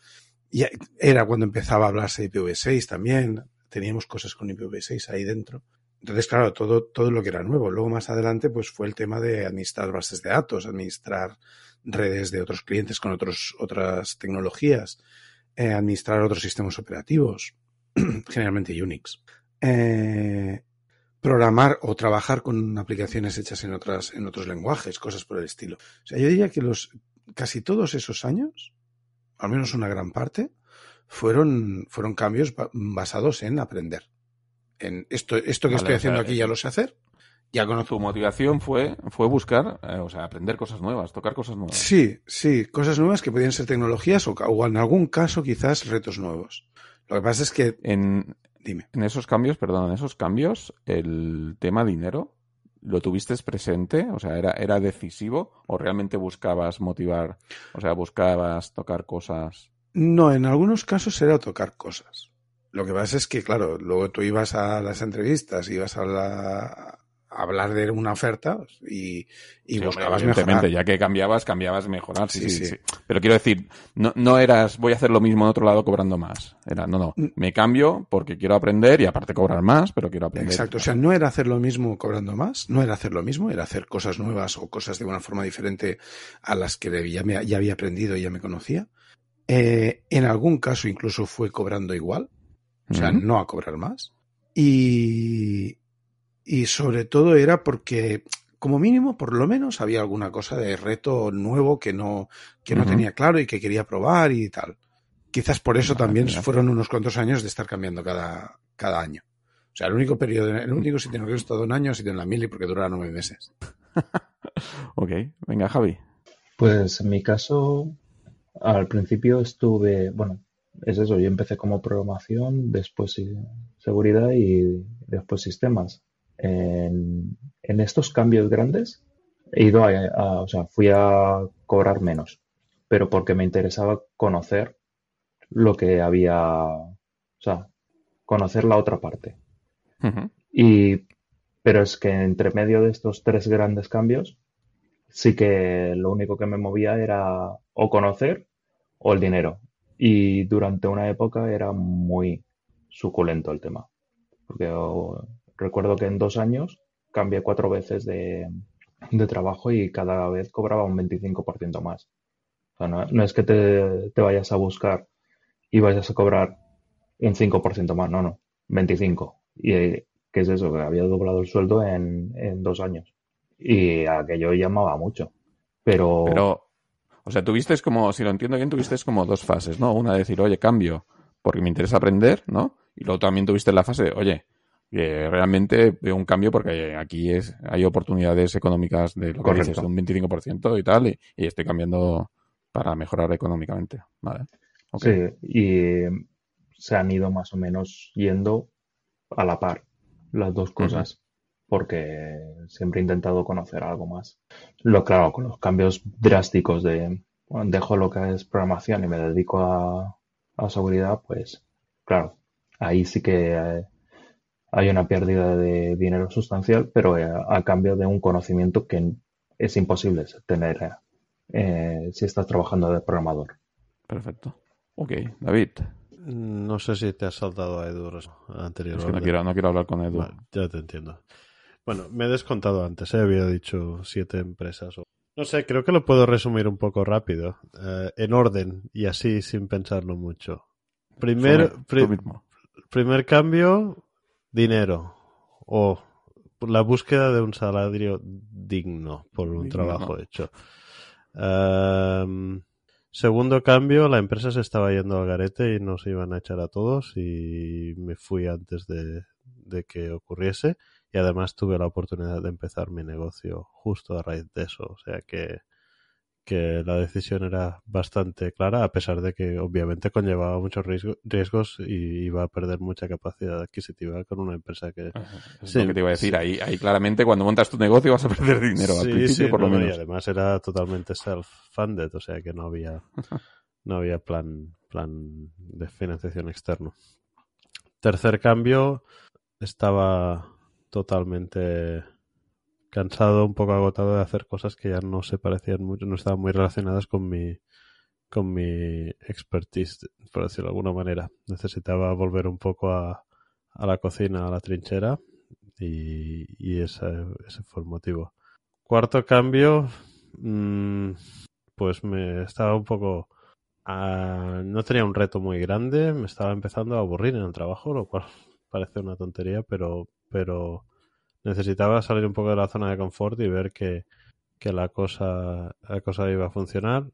Y era cuando empezaba a hablarse de IPv6 también. Teníamos cosas con IPv6 ahí dentro. Entonces, claro, todo, todo lo que era nuevo. Luego más adelante, pues fue el tema de administrar bases de datos, administrar redes de otros clientes con otros, otras tecnologías, eh, administrar otros sistemas operativos, <clears throat> generalmente Unix. Eh, programar o trabajar con aplicaciones hechas en otras, en otros lenguajes, cosas por el estilo. O sea, yo diría que los, casi todos esos años, al menos una gran parte, fueron, fueron cambios basados en aprender. En esto, esto que vale, estoy haciendo o sea, aquí ya lo sé hacer. Ya conozco.
Tu motivación fue, fue buscar, eh, o sea, aprender cosas nuevas, tocar cosas nuevas.
Sí, sí, cosas nuevas que podían ser tecnologías o, o en algún caso quizás retos nuevos. Lo que pasa es que.
En,
Dime.
En esos cambios, perdón, en esos cambios, el tema dinero, ¿lo tuviste presente? O sea, ¿era, ¿era decisivo? ¿O realmente buscabas motivar? O sea, buscabas tocar cosas.
No, en algunos casos era tocar cosas. Lo que pasa es que, claro, luego tú ibas a las entrevistas, ibas a la hablar de una oferta y, y
sí,
buscabas
mejorar. ya que cambiabas, cambiabas mejorar. Sí, sí, sí, sí. Pero quiero decir, no, no eras voy a hacer lo mismo en otro lado cobrando más. Era, no, no, me cambio porque quiero aprender y aparte cobrar más, pero quiero aprender.
Exacto, o sea, no era hacer lo mismo cobrando más, no era hacer lo mismo, era hacer cosas nuevas o cosas de una forma diferente a las que ya, me, ya había aprendido y ya me conocía. Eh, en algún caso incluso fue cobrando igual, o sea, uh -huh. no a cobrar más. Y, y sobre todo era porque como mínimo por lo menos había alguna cosa de reto nuevo que no que no uh -huh. tenía claro y que quería probar y tal. Quizás por eso también fueron unos cuantos años de estar cambiando cada, cada año. O sea el único periodo el único sitio en el que he estado un año ha sido en la mili porque dura nueve meses. <laughs>
Ok venga Javi.
Pues en mi caso al principio estuve bueno es eso yo empecé como programación después seguridad y después sistemas en, en, estos cambios grandes he ido a, a, o sea, fui a cobrar menos, pero porque me interesaba conocer lo que había, o sea, conocer la otra parte.
Uh -huh.
Y, pero es que entre medio de estos tres grandes cambios, sí que lo único que me movía era o conocer o el dinero. Y durante una época era muy suculento el tema. Porque recuerdo que en dos años cambié cuatro veces de, de trabajo y cada vez cobraba un 25% más. O sea, no, es que te, te, vayas a buscar y vayas a cobrar un 5% más, no, no, 25. ¿Y qué es eso? Que había doblado el sueldo en, en dos años. Y aquello llamaba mucho. Pero...
Pero, o sea, tuviste como, si lo entiendo bien, tuviste como dos fases, ¿no? Una de decir, oye, cambio, porque me interesa aprender, ¿no? Y luego también tuviste la fase de, oye, realmente veo un cambio porque aquí es hay oportunidades económicas de lo que dices, de un 25% y tal, y, y, estoy cambiando para mejorar económicamente. Vale.
Okay. Sí, y se han ido más o menos yendo a la par las dos cosas, uh -huh. porque siempre he intentado conocer algo más. Lo claro, con los cambios drásticos de bueno, dejo lo que es programación y me dedico a, a seguridad, pues claro, ahí sí que eh, hay una pérdida de dinero sustancial, pero eh, a cambio de un conocimiento que es imposible tener eh, si estás trabajando de programador.
Perfecto. Ok, David.
No sé si te has saltado a Edu anteriormente.
Es que no quiero, no quiero hablar con Edu.
Vale, ya te entiendo. Bueno, me he descontado antes, ¿eh? había dicho siete empresas. O... No sé, creo que lo puedo resumir un poco rápido, eh, en orden y así sin pensarlo mucho. Primer, pri- primer cambio, dinero. O la búsqueda de un salario digno por un
Digno,
trabajo hecho. Ehm, segundo cambio, la empresa se estaba yendo al garete y nos iban a echar a todos y me fui antes de, de que ocurriese y además tuve la oportunidad de empezar mi negocio justo a raíz de eso. O sea que, que la decisión era bastante clara, a pesar de que obviamente conllevaba muchos riesgo- riesgos y iba a perder mucha capacidad adquisitiva con una empresa que...
Es
Sí,
lo que te iba a decir.
sí.
Ahí, ahí claramente cuando montas tu negocio vas a perder dinero al
Sí,
principio,
sí,
por lo
no, no, y
menos.
además era totalmente self-funded, o sea que no había, <laughs> no había plan, plan de financiación externo. Tercer cambio, estaba totalmente cansado, un poco agotado de hacer cosas que ya no se parecían mucho, no estaban muy relacionadas con mi, con mi expertise, por decirlo de alguna manera. Necesitaba volver un poco a, a la cocina, a la trinchera, y, y ese, ese fue el motivo. Cuarto cambio, mm, pues me estaba un poco... ah, no tenía un reto muy grande, me estaba empezando a aburrir en el trabajo, lo cual <laughs> parece una tontería, pero, pero necesitaba salir un poco de la zona de confort y ver que, que la, cosa, la cosa iba a funcionar.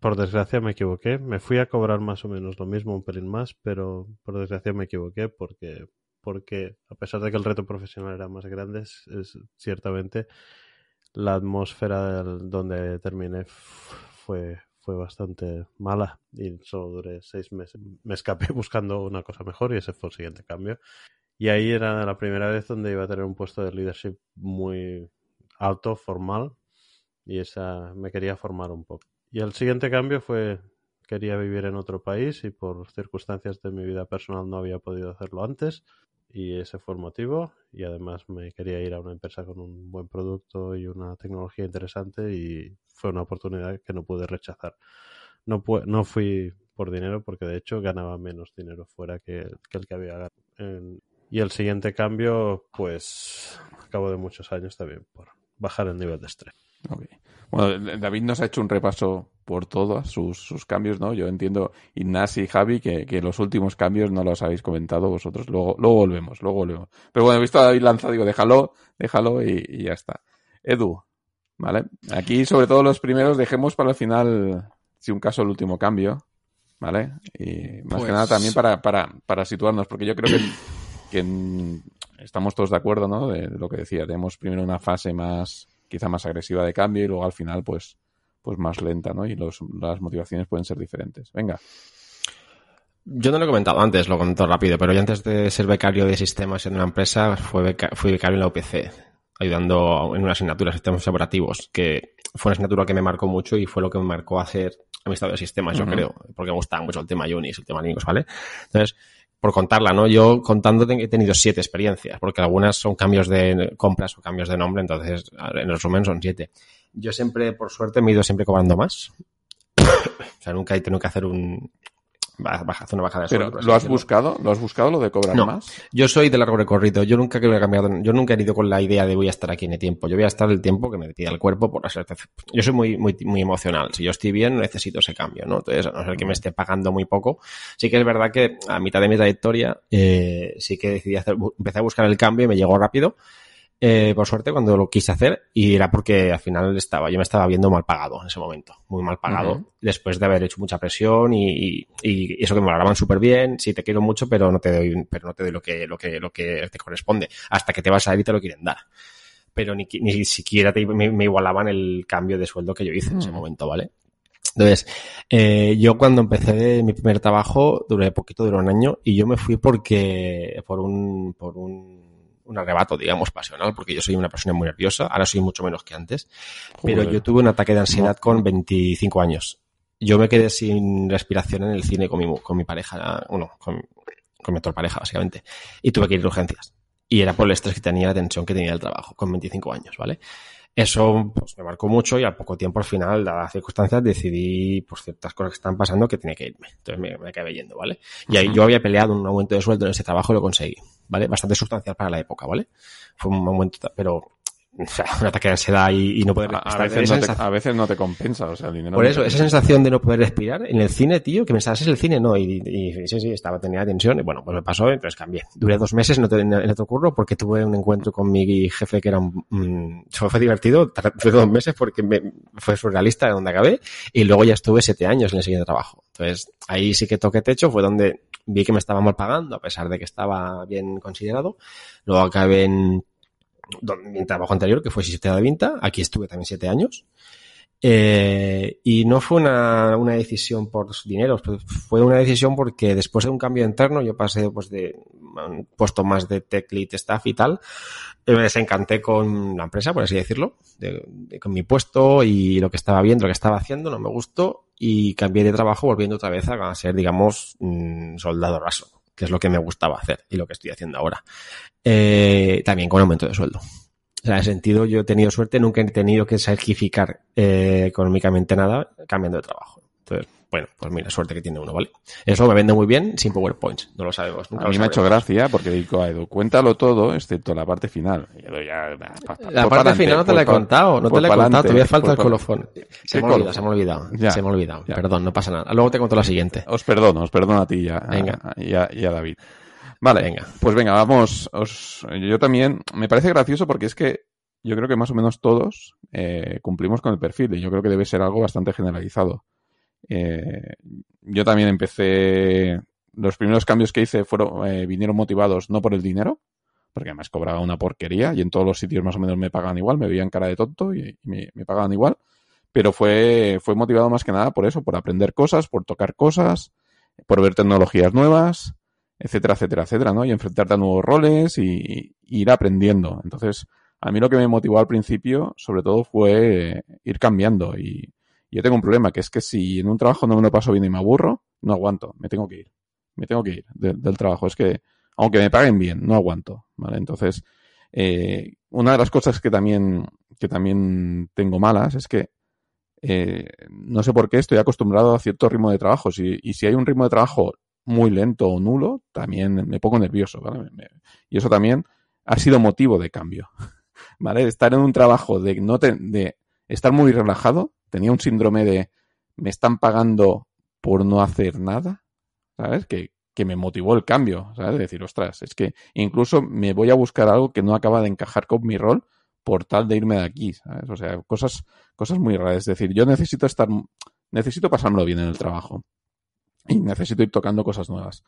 Por desgracia me equivoqué, me fui a cobrar más o menos lo mismo, un pelín más, pero por desgracia me equivoqué porque porque a pesar de que el reto profesional era más grande, es, ciertamente la atmósfera del- donde terminé fue, fue bastante mala y solo duré seis meses. Me escapé <laughs> buscando una cosa mejor y ese fue el siguiente cambio. Y ahí era la primera vez donde iba a tener un puesto de leadership muy alto, formal, y esa me quería formar un poco. Y el siguiente cambio fue quería vivir en otro país y por circunstancias de mi vida personal no había podido hacerlo antes y ese fue el motivo y además me quería ir a una empresa con un buen producto y una tecnología interesante y fue una oportunidad que no pude rechazar. No, pu- no fui por dinero porque de hecho ganaba menos dinero fuera que, que el que había. En- y el siguiente cambio, pues, a cabo de muchos años también por bajar el nivel de estrés.
Bueno, David nos ha hecho un repaso por todos sus, sus cambios, ¿no? Yo entiendo, Ignasi y Javi, que, que los últimos cambios no los habéis comentado vosotros. Luego, luego volvemos, luego volvemos. Pero bueno, he visto a David lanzado, digo, déjalo, déjalo y, y ya está. Edu, ¿vale? Aquí, sobre todo los primeros, dejemos para el final, si un caso, el último cambio, ¿vale? Y más que
Pues-
nada también para, para, para situarnos, porque yo creo que, que en- estamos todos de acuerdo, ¿no? De, de lo que decía, tenemos primero una fase más, quizá más agresiva de cambio y luego al final, pues, pues más lenta, ¿no? Y los, las motivaciones pueden ser diferentes. Venga.
Yo no lo he comentado antes, lo comento rápido, pero yo antes de ser becario de sistemas en una empresa fue beca- fui becario en la UPC, ayudando en una asignatura de sistemas operativos, que fue una asignatura que me marcó mucho y fue lo que me marcó a hacer amistad de sistemas, yo creo, porque me gustaba mucho el tema Unix, el tema Linux, ¿vale? Entonces, por contarla, ¿no? Yo contando he tenido siete experiencias, porque algunas son cambios de compras o cambios de nombre, entonces en resumen son siete. Yo siempre, por suerte, me he ido siempre cobrando más. <coughs> o sea, nunca he tenido que hacer un baja, hacer una bajada de
Pero,
sueldo. así
¿lo has
decirlo.
buscado? ¿Lo has buscado lo de cobrar
No.
más?
Yo soy de largo recorrido. Yo nunca he cambiado. Yo nunca he ido con la idea de voy a estar aquí en el tiempo. Yo voy a estar el tiempo que me pida el cuerpo por las Yo soy muy, muy, muy emocional. Si yo estoy bien, necesito ese cambio, ¿no? Entonces, a no ser que me esté pagando muy poco. Sí que es verdad que a mitad de mi trayectoria, eh, sí que decidí hacer, empecé a buscar el cambio y me llegó rápido. Eh, por suerte, cuando lo quise hacer, y era porque al final estaba, yo me estaba viendo mal pagado en ese momento, muy mal pagado, después de haber hecho mucha presión y, y- y eso que me valoraban súper bien, sí te quiero mucho, pero no te doy, pero no te doy lo que, lo que, lo que te corresponde, hasta que te vas a ir y te lo quieren dar. Pero ni, ni siquiera te- me, me igualaban el cambio de sueldo que yo hice en ese
Mm.
momento, ¿vale? Entonces, eh, yo cuando empecé mi primer trabajo, duré poquito, duró un año, y yo me fui porque, por un, por un, un arrebato, digamos, pasional, porque yo soy una persona muy nerviosa, ahora soy mucho menos que antes, pero yo tuve un ataque de ansiedad con 25 años. Yo me quedé sin respiración en el cine con mi, con mi pareja, bueno, con, con mi actual pareja, básicamente, y tuve que ir a urgencias. Y era por el estrés que tenía, la tensión que tenía el trabajo, con 25 años, ¿vale? Eso pues, me marcó mucho y al poco tiempo, al final, dadas las circunstancias, decidí, por ciertas cosas que están pasando, que tenía que irme. Entonces me, me acabé yendo, ¿vale? Y ahí yo había peleado un aumento de sueldo en ese trabajo y lo conseguí, ¿vale? Bastante sustancial para la época, ¿vale? Fue un aumento, pero o sea, <laughs> un ataque de ansiedad y, y no poder
A, a veces no te, a veces no te compensa, o sea, el dinero.
por
no
eso,
te-
esa sensación de no poder respirar en el cine, tío, que pensabas, es el cine, no, y, y- y sí, sí, estaba, tenía tensión, y bueno, pues me pasó, entonces cambié. Duré dos meses en otro, en otro curro porque tuve un encuentro con mi jefe que era un, solo fue divertido, tardé dos meses porque me, fue surrealista de donde acabé, y luego ya estuve siete años en el siguiente trabajo. Entonces, ahí sí que toqué techo, fue donde vi que me estaba mal pagando, a pesar de que estaba bien considerado. Luego acabé en mi trabajo anterior, que fue Sistema de Vinta. Aquí estuve también siete años. Eh, y no fue una, una decisión por dinero, fue una decisión porque después de un cambio interno, yo pasé pues de un puesto más de tech lead staff y tal, eh, me desencanté con la empresa, por así decirlo, de- de- con mi puesto y lo que estaba viendo, lo que estaba haciendo, no me gustó y cambié de trabajo volviendo otra vez a ser, digamos, mm, soldado raso, que es lo que me gustaba hacer y lo que estoy haciendo ahora. Eh, también con aumento de sueldo. O sea, en ese sentido, yo he tenido suerte, nunca he tenido que sacrificar eh, económicamente nada cambiando de trabajo. Entonces, bueno, pues mira, suerte que tiene uno, ¿vale? Eso me vende muy bien sin PowerPoints, no lo sabemos. Nunca
A mí me ha hecho gracia porque digo a Edu, cuéntalo todo, excepto la parte final. Y Edu ya, pa- pa-
La
por
parte final no te la he
pa-
contado, no te la he contado, todavía falta el colofón. Se
¿Qué
me ha olvidado, se me ha olvidado.
Ya,
se me ha olvidado.
ya.
Perdón, no pasa nada. Luego te cuento la siguiente.
Os perdono, os perdono a ti y a,
Venga.
y a- y a David. Vale,
Venga.
pues venga, vamos. Os, yo también, me parece gracioso porque es que yo creo que más o menos todos eh, cumplimos con el perfil y yo creo que debe ser algo bastante generalizado. Eh, yo también empecé, los primeros cambios que hice fueron, eh, vinieron motivados no por el dinero, porque además cobraba una porquería y en todos los sitios más o menos me pagaban igual, me veían cara de tonto y, me pagaban igual, pero fue, fue motivado más que nada por eso, por aprender cosas, por tocar cosas, por ver tecnologías nuevas, etcétera, etcétera, etcétera, ¿no? Y enfrentarte a nuevos roles y, y ir aprendiendo. Entonces, a mí lo que me motivó al principio, sobre todo, fue eh, ir cambiando. Y yo tengo un problema, que es que si en un trabajo no me lo paso bien y me aburro, no aguanto, me tengo que ir. Me tengo que ir de- del trabajo. Es que, aunque me paguen bien, no aguanto, ¿vale? Entonces, eh, una de las cosas que también, que también tengo malas es que eh, no sé por qué estoy acostumbrado a cierto ritmo de trabajo. Si, y si hay un ritmo de trabajo muy lento o nulo, también me pongo nervioso, ¿vale? Y eso también ha sido motivo de cambio, <laughs> ¿vale? Estar en un trabajo de no te- de estar muy relajado, tenía un síndrome de me están pagando por no hacer nada, ¿sabes? Que, que me motivó el cambio, ¿sabes? De decir, ostras, es que incluso me voy a buscar algo que no acaba de encajar con mi rol por tal de irme de aquí, ¿sabes? O sea, cosas, cosas muy raras. Es decir, yo necesito estar, necesito pasármelo bien en el trabajo y necesito ir tocando cosas nuevas.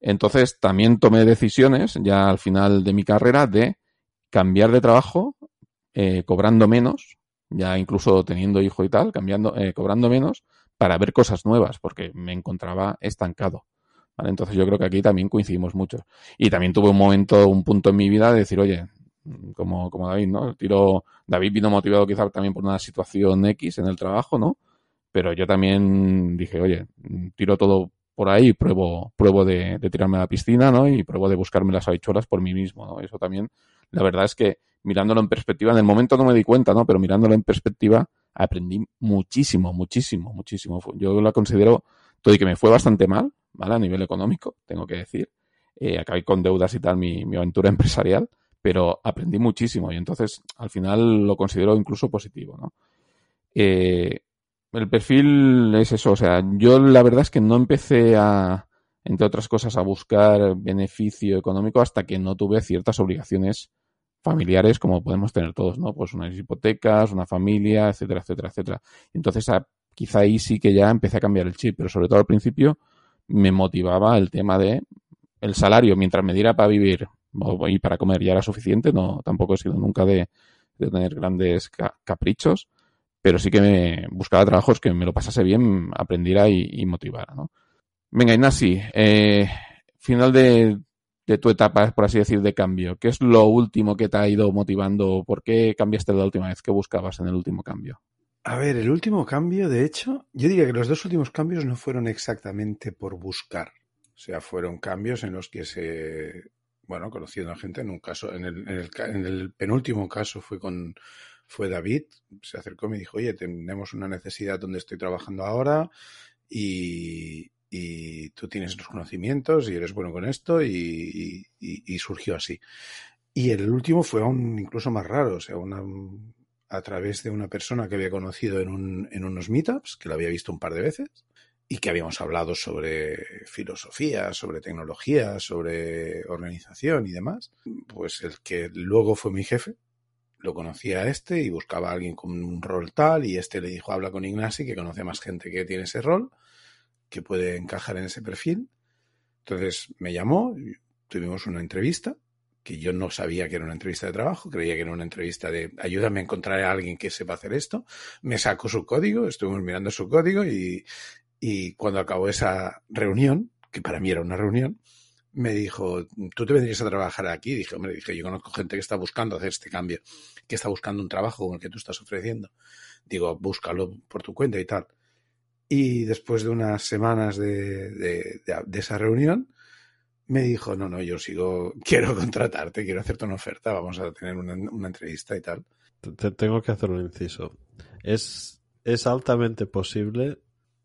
Entonces, también tomé decisiones ya al final de mi carrera de cambiar de trabajo, eh, cobrando menos, ya incluso teniendo hijo y tal, cambiando, eh, cobrando menos para ver cosas nuevas, porque me encontraba estancado. ¿vale? Entonces yo creo que aquí también coincidimos mucho. Y también tuve un momento, un punto en mi vida de decir, oye, como, como David, ¿no? Tiro, David vino motivado quizá también por una situación X en el trabajo, ¿no? Pero yo también dije, oye, tiro todo por ahí, pruebo, pruebo de, tirarme a la piscina, ¿no? Y pruebo de buscarme las habichuelas por mí mismo, ¿no? Eso también, la verdad es que mirándolo en perspectiva, en el momento no me di cuenta, ¿no? Pero mirándolo en perspectiva, aprendí muchísimo, muchísimo, muchísimo. Yo la considero todo y que me fue bastante mal, ¿vale? A nivel económico, tengo que decir. Eh, acabé con deudas y tal mi, mi aventura <laughs> empresarial, pero aprendí muchísimo y entonces al final lo considero incluso positivo, ¿no? Eh, el perfil es eso, o sea, yo la verdad es que no empecé a, entre otras cosas, a buscar beneficio económico hasta que no tuve ciertas obligaciones familiares como podemos tener todos, ¿no? Pues unas hipotecas, una familia, etcétera, etcétera, etcétera. Entonces, a, quizá ahí sí que ya empecé a cambiar el chip, pero sobre todo al principio me motivaba el tema de el salario, mientras me diera para vivir y para comer ya era suficiente, no, tampoco he sido nunca de, tener grandes ca caprichos, pero sí que me buscaba trabajos que me lo pasase bien, aprendiera y, y motivara, ¿no? Venga, Ignasi, eh, final de, de tu etapa, por así decir, de cambio. ¿Qué es lo último que te ha ido motivando? ¿Por qué cambiaste la última vez? ¿Qué buscabas en el último cambio?
A ver, el último cambio, de hecho, yo diría que los dos últimos cambios no fueron exactamente por buscar. O sea, fueron cambios en los que se, bueno, conociendo a gente, en un caso, en el, en el, en el penúltimo caso fue con, fue David, se acercó y me dijo, oye, tenemos una necesidad donde estoy trabajando ahora y, y tú tienes los conocimientos y eres bueno con esto y, y, surgió así. Y el último fue aún incluso más raro, o sea, una, a través de una persona que había conocido en, un, en unos meetups, que la había visto un par de veces, y que habíamos hablado sobre filosofía, sobre tecnología, sobre organización y demás, pues el que luego fue mi jefe, lo conocía a este y buscaba a alguien con un rol tal y este le dijo habla con Ignasi que conoce más gente que tiene ese rol, que puede encajar en ese perfil. Entonces me llamó, tuvimos una entrevista, que yo no sabía que era una entrevista de trabajo, creía que era una entrevista de ayúdame a encontrar a alguien que sepa hacer esto. Me sacó su código, estuvimos mirando su código y, y cuando acabó esa reunión, que para mí era una reunión, me dijo, ¿tú te vendrías a trabajar aquí? Dije, hombre, dije, yo conozco gente que está buscando hacer este cambio, que está buscando un trabajo como el que tú estás ofreciendo. Digo, búscalo por tu cuenta y tal. Y después de unas semanas de, de, de, de esa reunión, me dijo, no, no, yo sigo, <laughs> quiero contratarte, quiero hacerte una oferta, vamos a tener una, una entrevista y tal.
Te tengo que hacer un inciso. Es, es altamente posible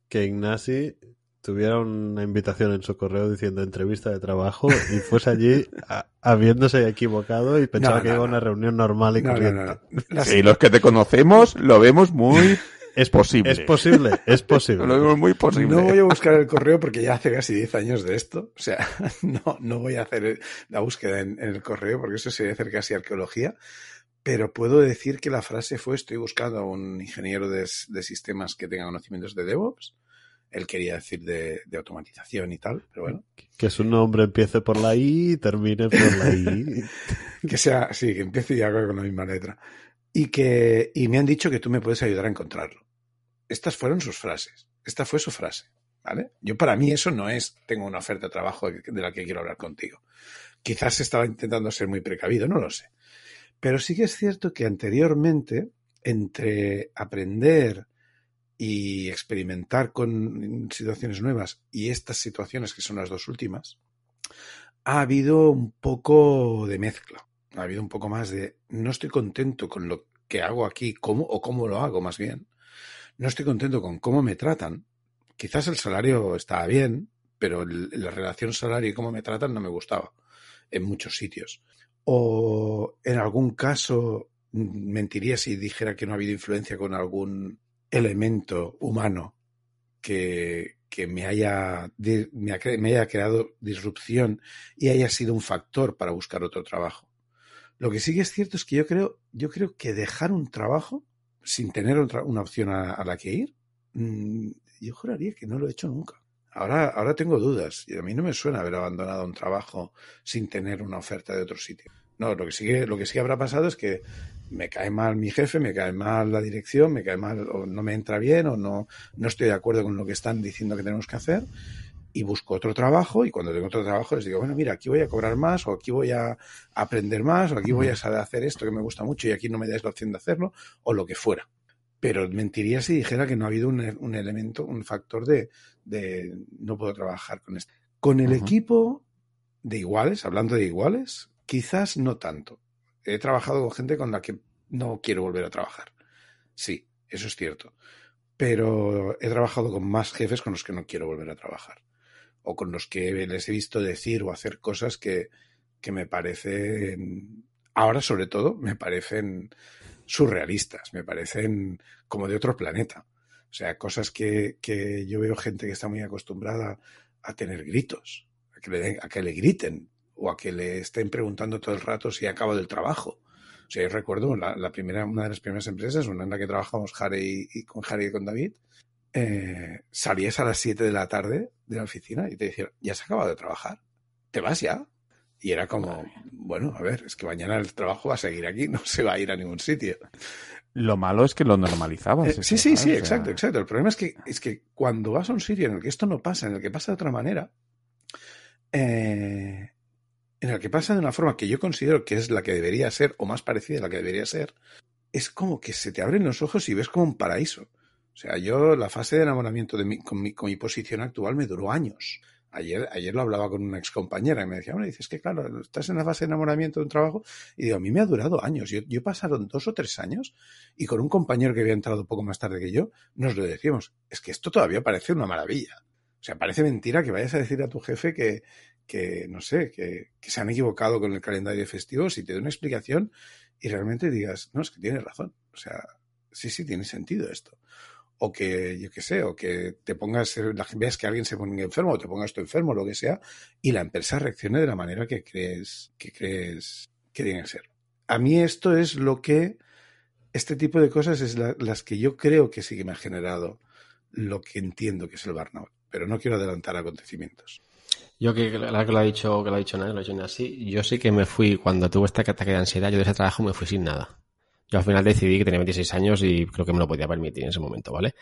que Ignasi tuviera una invitación en su correo diciendo entrevista de trabajo y fuese allí <laughs> a, habiéndose equivocado y pensaba no, no, que iba a una reunión normal y
no,
corriente.
Sí, los que te conocemos lo vemos muy
es
posible.
Es posible, es posible. <laughs>
Lo vemos muy posible.
No voy a buscar el correo porque ya hace casi 10 años de esto. O sea, <laughs> no, no voy a hacer la búsqueda en, en el correo porque eso sería hacer casi arqueología. Pero puedo decir que la frase fue estoy buscando a un ingeniero de, de sistemas que tenga conocimientos de DevOps. Él quería decir de, de, automatización y tal, pero bueno.
Que su nombre empiece por la I y termine por la I. <laughs>
que sea, sí, que empiece y haga con la misma letra. Y que, y me han dicho que tú me puedes ayudar a encontrarlo. Estas fueron sus frases. Esta fue su frase. ¿Vale? Yo para mí eso no es tengo una oferta de trabajo de la que quiero hablar contigo. Quizás estaba intentando ser muy precavido, no lo sé. Pero sí que es cierto que anteriormente, entre aprender y experimentar con situaciones nuevas y estas situaciones que son las dos últimas, ha habido un poco de mezcla. Ha habido un poco más de no estoy contento con lo que hago aquí, cómo o cómo lo hago más bien. No estoy contento con cómo me tratan. Quizás el salario estaba bien, pero el, la relación salario y cómo me tratan no me gustaba en muchos sitios. O en algún caso mentiría si dijera que no ha habido influencia con algún elemento humano que, me, haya, me, me haya creado disrupción y haya sido un factor para buscar otro trabajo. Lo que sí que es cierto es que yo creo, yo creo que dejar un trabajo sin tener otra, una opción a, la que ir, mmm, yo juraría que no lo he hecho nunca. Ahora, ahora tengo dudas y a mí no me suena haber abandonado un trabajo sin tener una oferta de otro sitio. No, lo que sí, lo que sí habrá pasado es que me cae mal mi jefe, me cae mal la dirección, me cae mal o no me entra bien o no, no estoy de acuerdo con lo que están diciendo que tenemos que hacer y busco otro trabajo y cuando tengo otro trabajo les digo, bueno, mira, aquí voy a cobrar más o aquí voy a aprender más o aquí voy a saber hacer esto que me gusta mucho y aquí no me dais la opción de hacerlo o lo que fuera. Pero mentiría si dijera que no ha habido un, un elemento, un factor de, de, no puedo trabajar con esto. Con el uh -huh. equipo de iguales, hablando de iguales, quizás no tanto. He trabajado con gente con la que no quiero volver a trabajar. Sí, eso es cierto. Pero he trabajado con más jefes con los que no quiero volver a trabajar. O con los que les he visto decir o hacer cosas que, que me parecen, ahora sobre todo, me parecen surrealistas, me parecen como de otro planeta. O sea, cosas que, que yo veo gente que está muy acostumbrada a tener gritos, a que, le, a que le griten o a que le estén preguntando todo el rato si ha acabado el trabajo. O sea, yo recuerdo la, primera, una de las primeras empresas, una en la que trabajamos Harry y con Harry y con David, eh, salías a las 7 de la tarde de la oficina y te decían, ya se ha acabado de trabajar, te vas ya. Y era como, bueno, a ver, es que mañana el trabajo va a seguir aquí, <laughs> no se va a ir a ningún sitio.
Lo malo es que lo normalizabas.
Eh, sí, sí, sí, exacto, exacto. El problema es que, es que cuando vas a un sitio en el que esto no pasa, en el que pasa de otra manera, eh, en el que pasa de una forma que yo considero que es la que debería ser, o más parecida a la que debería ser, es como que se te abren los ojos y ves como un paraíso. O sea, yo la fase de enamoramiento de mi, con, mi, con mi posición actual me duró años. ayer, ayer lo hablaba con una ex compañera y me decía, bueno, dices que claro, estás en la fase de enamoramiento de un trabajo. Y digo, a mí me ha durado años. Yo, yo pasaron dos o tres años y con un compañero que había entrado poco más tarde que yo, nos lo decíamos. Es que esto todavía parece una maravilla. O sea, parece mentira que vayas a decir a tu jefe que, que no sé, que, que se han equivocado con el calendario de festivos y te dé una explicación y realmente digas, no, es que tienes razón. O sea, sí, sí, tiene sentido esto o que, yo qué sé, o que te pongas, veas que alguien se pone enfermo, o te pongas tú enfermo, lo que sea, y la empresa reaccione de la manera que crees, que crees que tiene que ser. A mí esto es lo que, este tipo de cosas es las que yo creo que sí que me ha generado lo que entiendo que es el burnout, pero no quiero adelantar acontecimientos.
Yo que la que lo ha dicho, que lo ha dicho lo ha dicho así, yo sí que me fui, cuando tuve este ataque de ansiedad, yo de ese trabajo me fui sin nada. Yo al final decidí que tenía 26 años y creo que me lo podía permitir en ese momento, ¿vale?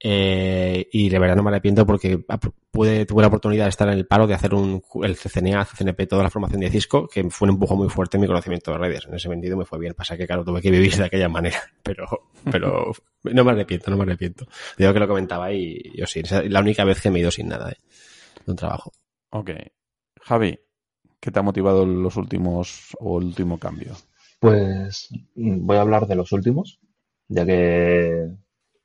Eh, y de verdad no me arrepiento porque pude, tuve la oportunidad de estar en el paro de hacer un, el CCNA, CCNP, toda la formación de Cisco, que fue un empujón muy fuerte en mi conocimiento de redes. En ese sentido me fue bien. Pasa que, claro, tuve que vivir de aquella manera. <laughs> Pero, pero <laughs> no me arrepiento, no me arrepiento. Digo que lo comentaba y yo sí, es la única vez que me he ido sin nada, ¿eh? De un trabajo.
Ok. Javi, ¿qué te ha motivado los últimos o el último cambio?
Pues voy a hablar de los últimos, ya que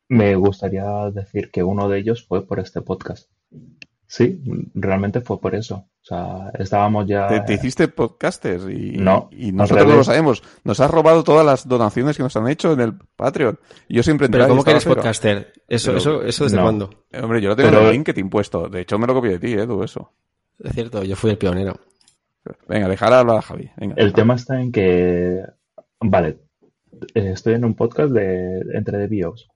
me gustaría decir que uno de ellos fue por este podcast. Sí, realmente fue por eso. O sea, estábamos ya.
¿Te, hiciste podcasters? Y,
no,
y nosotros no lo sabemos. Nos has robado todas las donaciones que nos han hecho en el Patreon. Y yo siempre
Pero ¿cómo que eres podcaster? ¿Eso, eso, eso desde cuándo?
Eh, hombre, yo lo tengo en el link que te he impuesto. De hecho, me lo copié de ti, ¿eh? Todo eso.
Es cierto, yo fui el pionero.
Venga, dejar hablar a Javi.
el tema está en que, vale, estoy en un podcast de entre de BIOS,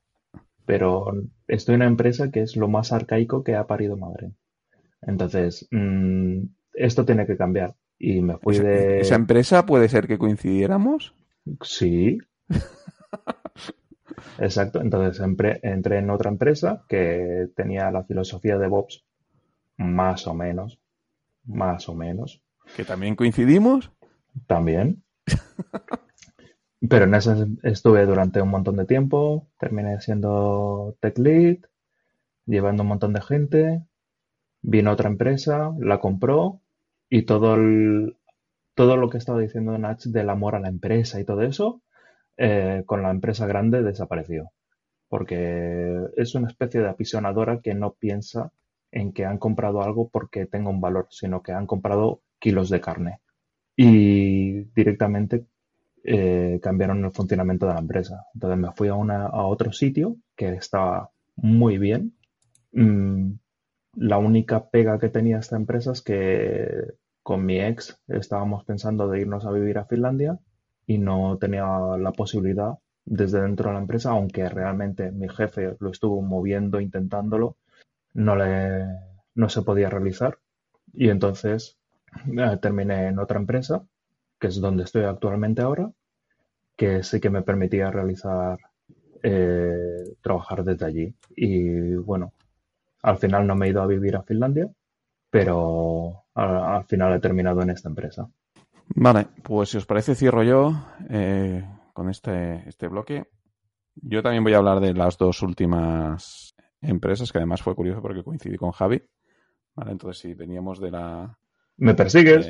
pero estoy en una empresa que es lo más arcaico que ha parido madre. Entonces, mm, esto tiene que cambiar. Y me fui de...
¿Esa empresa puede ser que coincidiéramos?
Sí. <laughs> Exacto. Entonces entré en otra empresa que tenía la filosofía de Bobs más o menos. Más o menos.
¿Que también coincidimos?
También. Pero en ese estuve durante un montón de tiempo, terminé siendo tech lead, llevando un montón de gente, vino otra empresa, la compró y todo, el, todo lo que estaba diciendo Nach del amor a la empresa y todo eso, eh, con la empresa grande desapareció. Porque es una especie de apisonadora que no piensa en que han comprado algo porque tenga un valor, sino que han comprado kilos de carne. Y directamente eh, cambiaron el funcionamiento de la empresa. Entonces me fui a, una, a otro sitio que estaba muy bien. Mm, la única pega que tenía esta empresa es que con mi ex estábamos pensando de irnos a vivir a Finlandia y no tenía la posibilidad desde dentro de la empresa, aunque realmente mi jefe lo estuvo moviendo, intentándolo, no, le, no se podía realizar. Y entonces terminé en otra empresa, que es donde estoy actualmente ahora, que sí que me permitía realizar, eh, trabajar desde allí. Y bueno, al final no me he ido a vivir a Finlandia, pero al, final he terminado en esta empresa.
Vale, pues si os parece cierro yo eh, con este, este bloque. Yo también voy a hablar de las dos últimas empresas, que además fue curioso porque coincidí con Javi. Vale, entonces si veníamos de la...
¿Me persigues?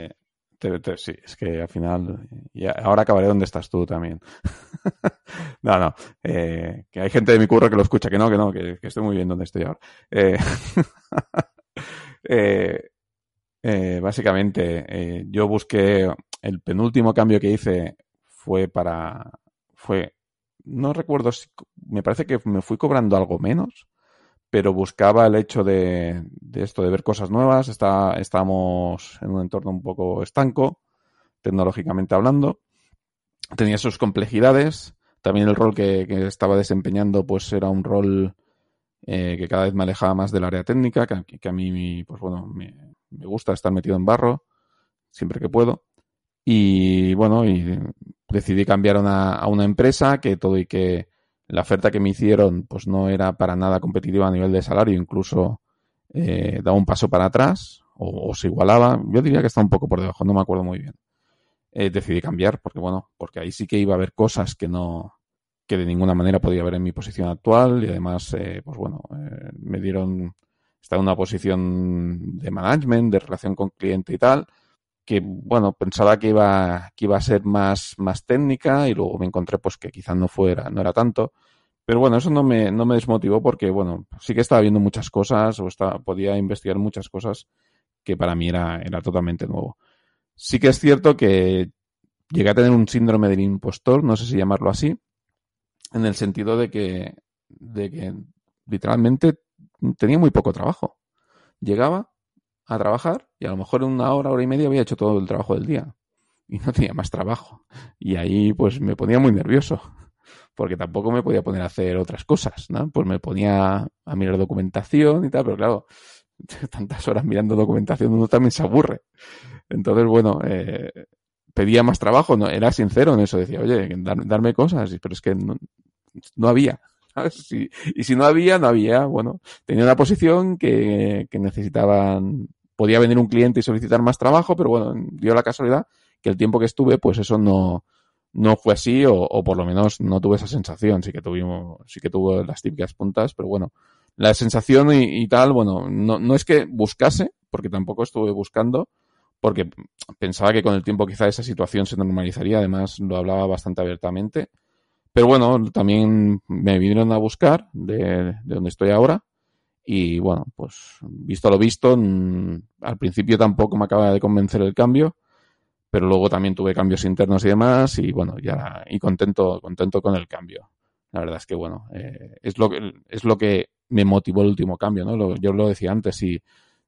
sí, es que al final... Y ahora acabaré donde estás tú también. <laughs> no, no. Eh, que hay gente de mi curro que lo escucha, que no, que no, que, estoy muy bien donde estoy ahora. Eh, <laughs> eh, básicamente, yo busqué... El penúltimo cambio que hice fue para... Fue... No recuerdo si... Me parece que me fui cobrando algo menos pero buscaba el hecho de, esto, de ver cosas nuevas. Está, estábamos en un entorno un poco estanco, tecnológicamente hablando. Tenía sus complejidades. También el rol que, estaba desempeñando, pues era un rol eh, que cada vez me alejaba más del área técnica, que, a mí, pues bueno, me, gusta estar metido en barro siempre que puedo. Y bueno, y decidí cambiar a una empresa que todo y que la oferta que me hicieron pues no era para nada competitiva a nivel de salario, incluso eh, daba un paso para atrás o, se igualaba. Yo diría que está un poco por debajo, no me acuerdo muy bien. Eh, decidí cambiar porque bueno, porque ahí sí que iba a haber cosas que no que de ninguna manera podía haber en mi posición actual y además eh, pues bueno me dieron está en una posición de management, de relación con cliente y tal, que bueno, pensaba que iba, que iba a ser más, más técnica y luego me encontré pues que quizás no fuera, no era tanto. Pero bueno, eso no me, no me desmotivó porque, bueno, sí que estaba viendo muchas cosas o estaba, podía investigar muchas cosas que para mí era, era totalmente nuevo. Sí que es cierto que llegué a tener un síndrome del impostor, no sé si llamarlo así, en el sentido de que, de que literalmente tenía muy poco trabajo. Llegaba, a trabajar y a lo mejor en una hora, hora y media había hecho todo el trabajo del día y no tenía más trabajo. Y ahí pues me ponía muy nervioso porque tampoco me podía poner a hacer otras cosas, ¿no? Pues me ponía a mirar documentación y tal, pero claro, <laughs> tantas horas mirando documentación uno también se aburre. Entonces, bueno, eh, pedía más trabajo, no, era sincero en eso, decía, oye, darme cosas, pero es que no, no había. y si no había, no había. Bueno, tenía una posición que, que necesitaban podía venir un cliente y solicitar más trabajo, pero bueno, dio la casualidad que el tiempo que estuve, pues eso no, no fue así, o, o, por lo menos no tuve esa sensación. Sí que tuvimos, sí que tuvo las típicas puntas, pero bueno, la sensación y, tal, bueno, no, no es que buscase, porque tampoco estuve buscando, porque pensaba que con el tiempo quizá esa situación se normalizaría, además lo hablaba bastante abiertamente. Pero bueno, también me vinieron a buscar de, de donde estoy ahora y bueno, pues visto lo visto, al principio tampoco me acaba de convencer el cambio, pero luego también tuve cambios internos y demás y bueno, ya y contento, contento con el cambio. La verdad es que bueno, eh, es lo que es lo que me motivó el último cambio, ¿no? Lo, yo lo decía antes, si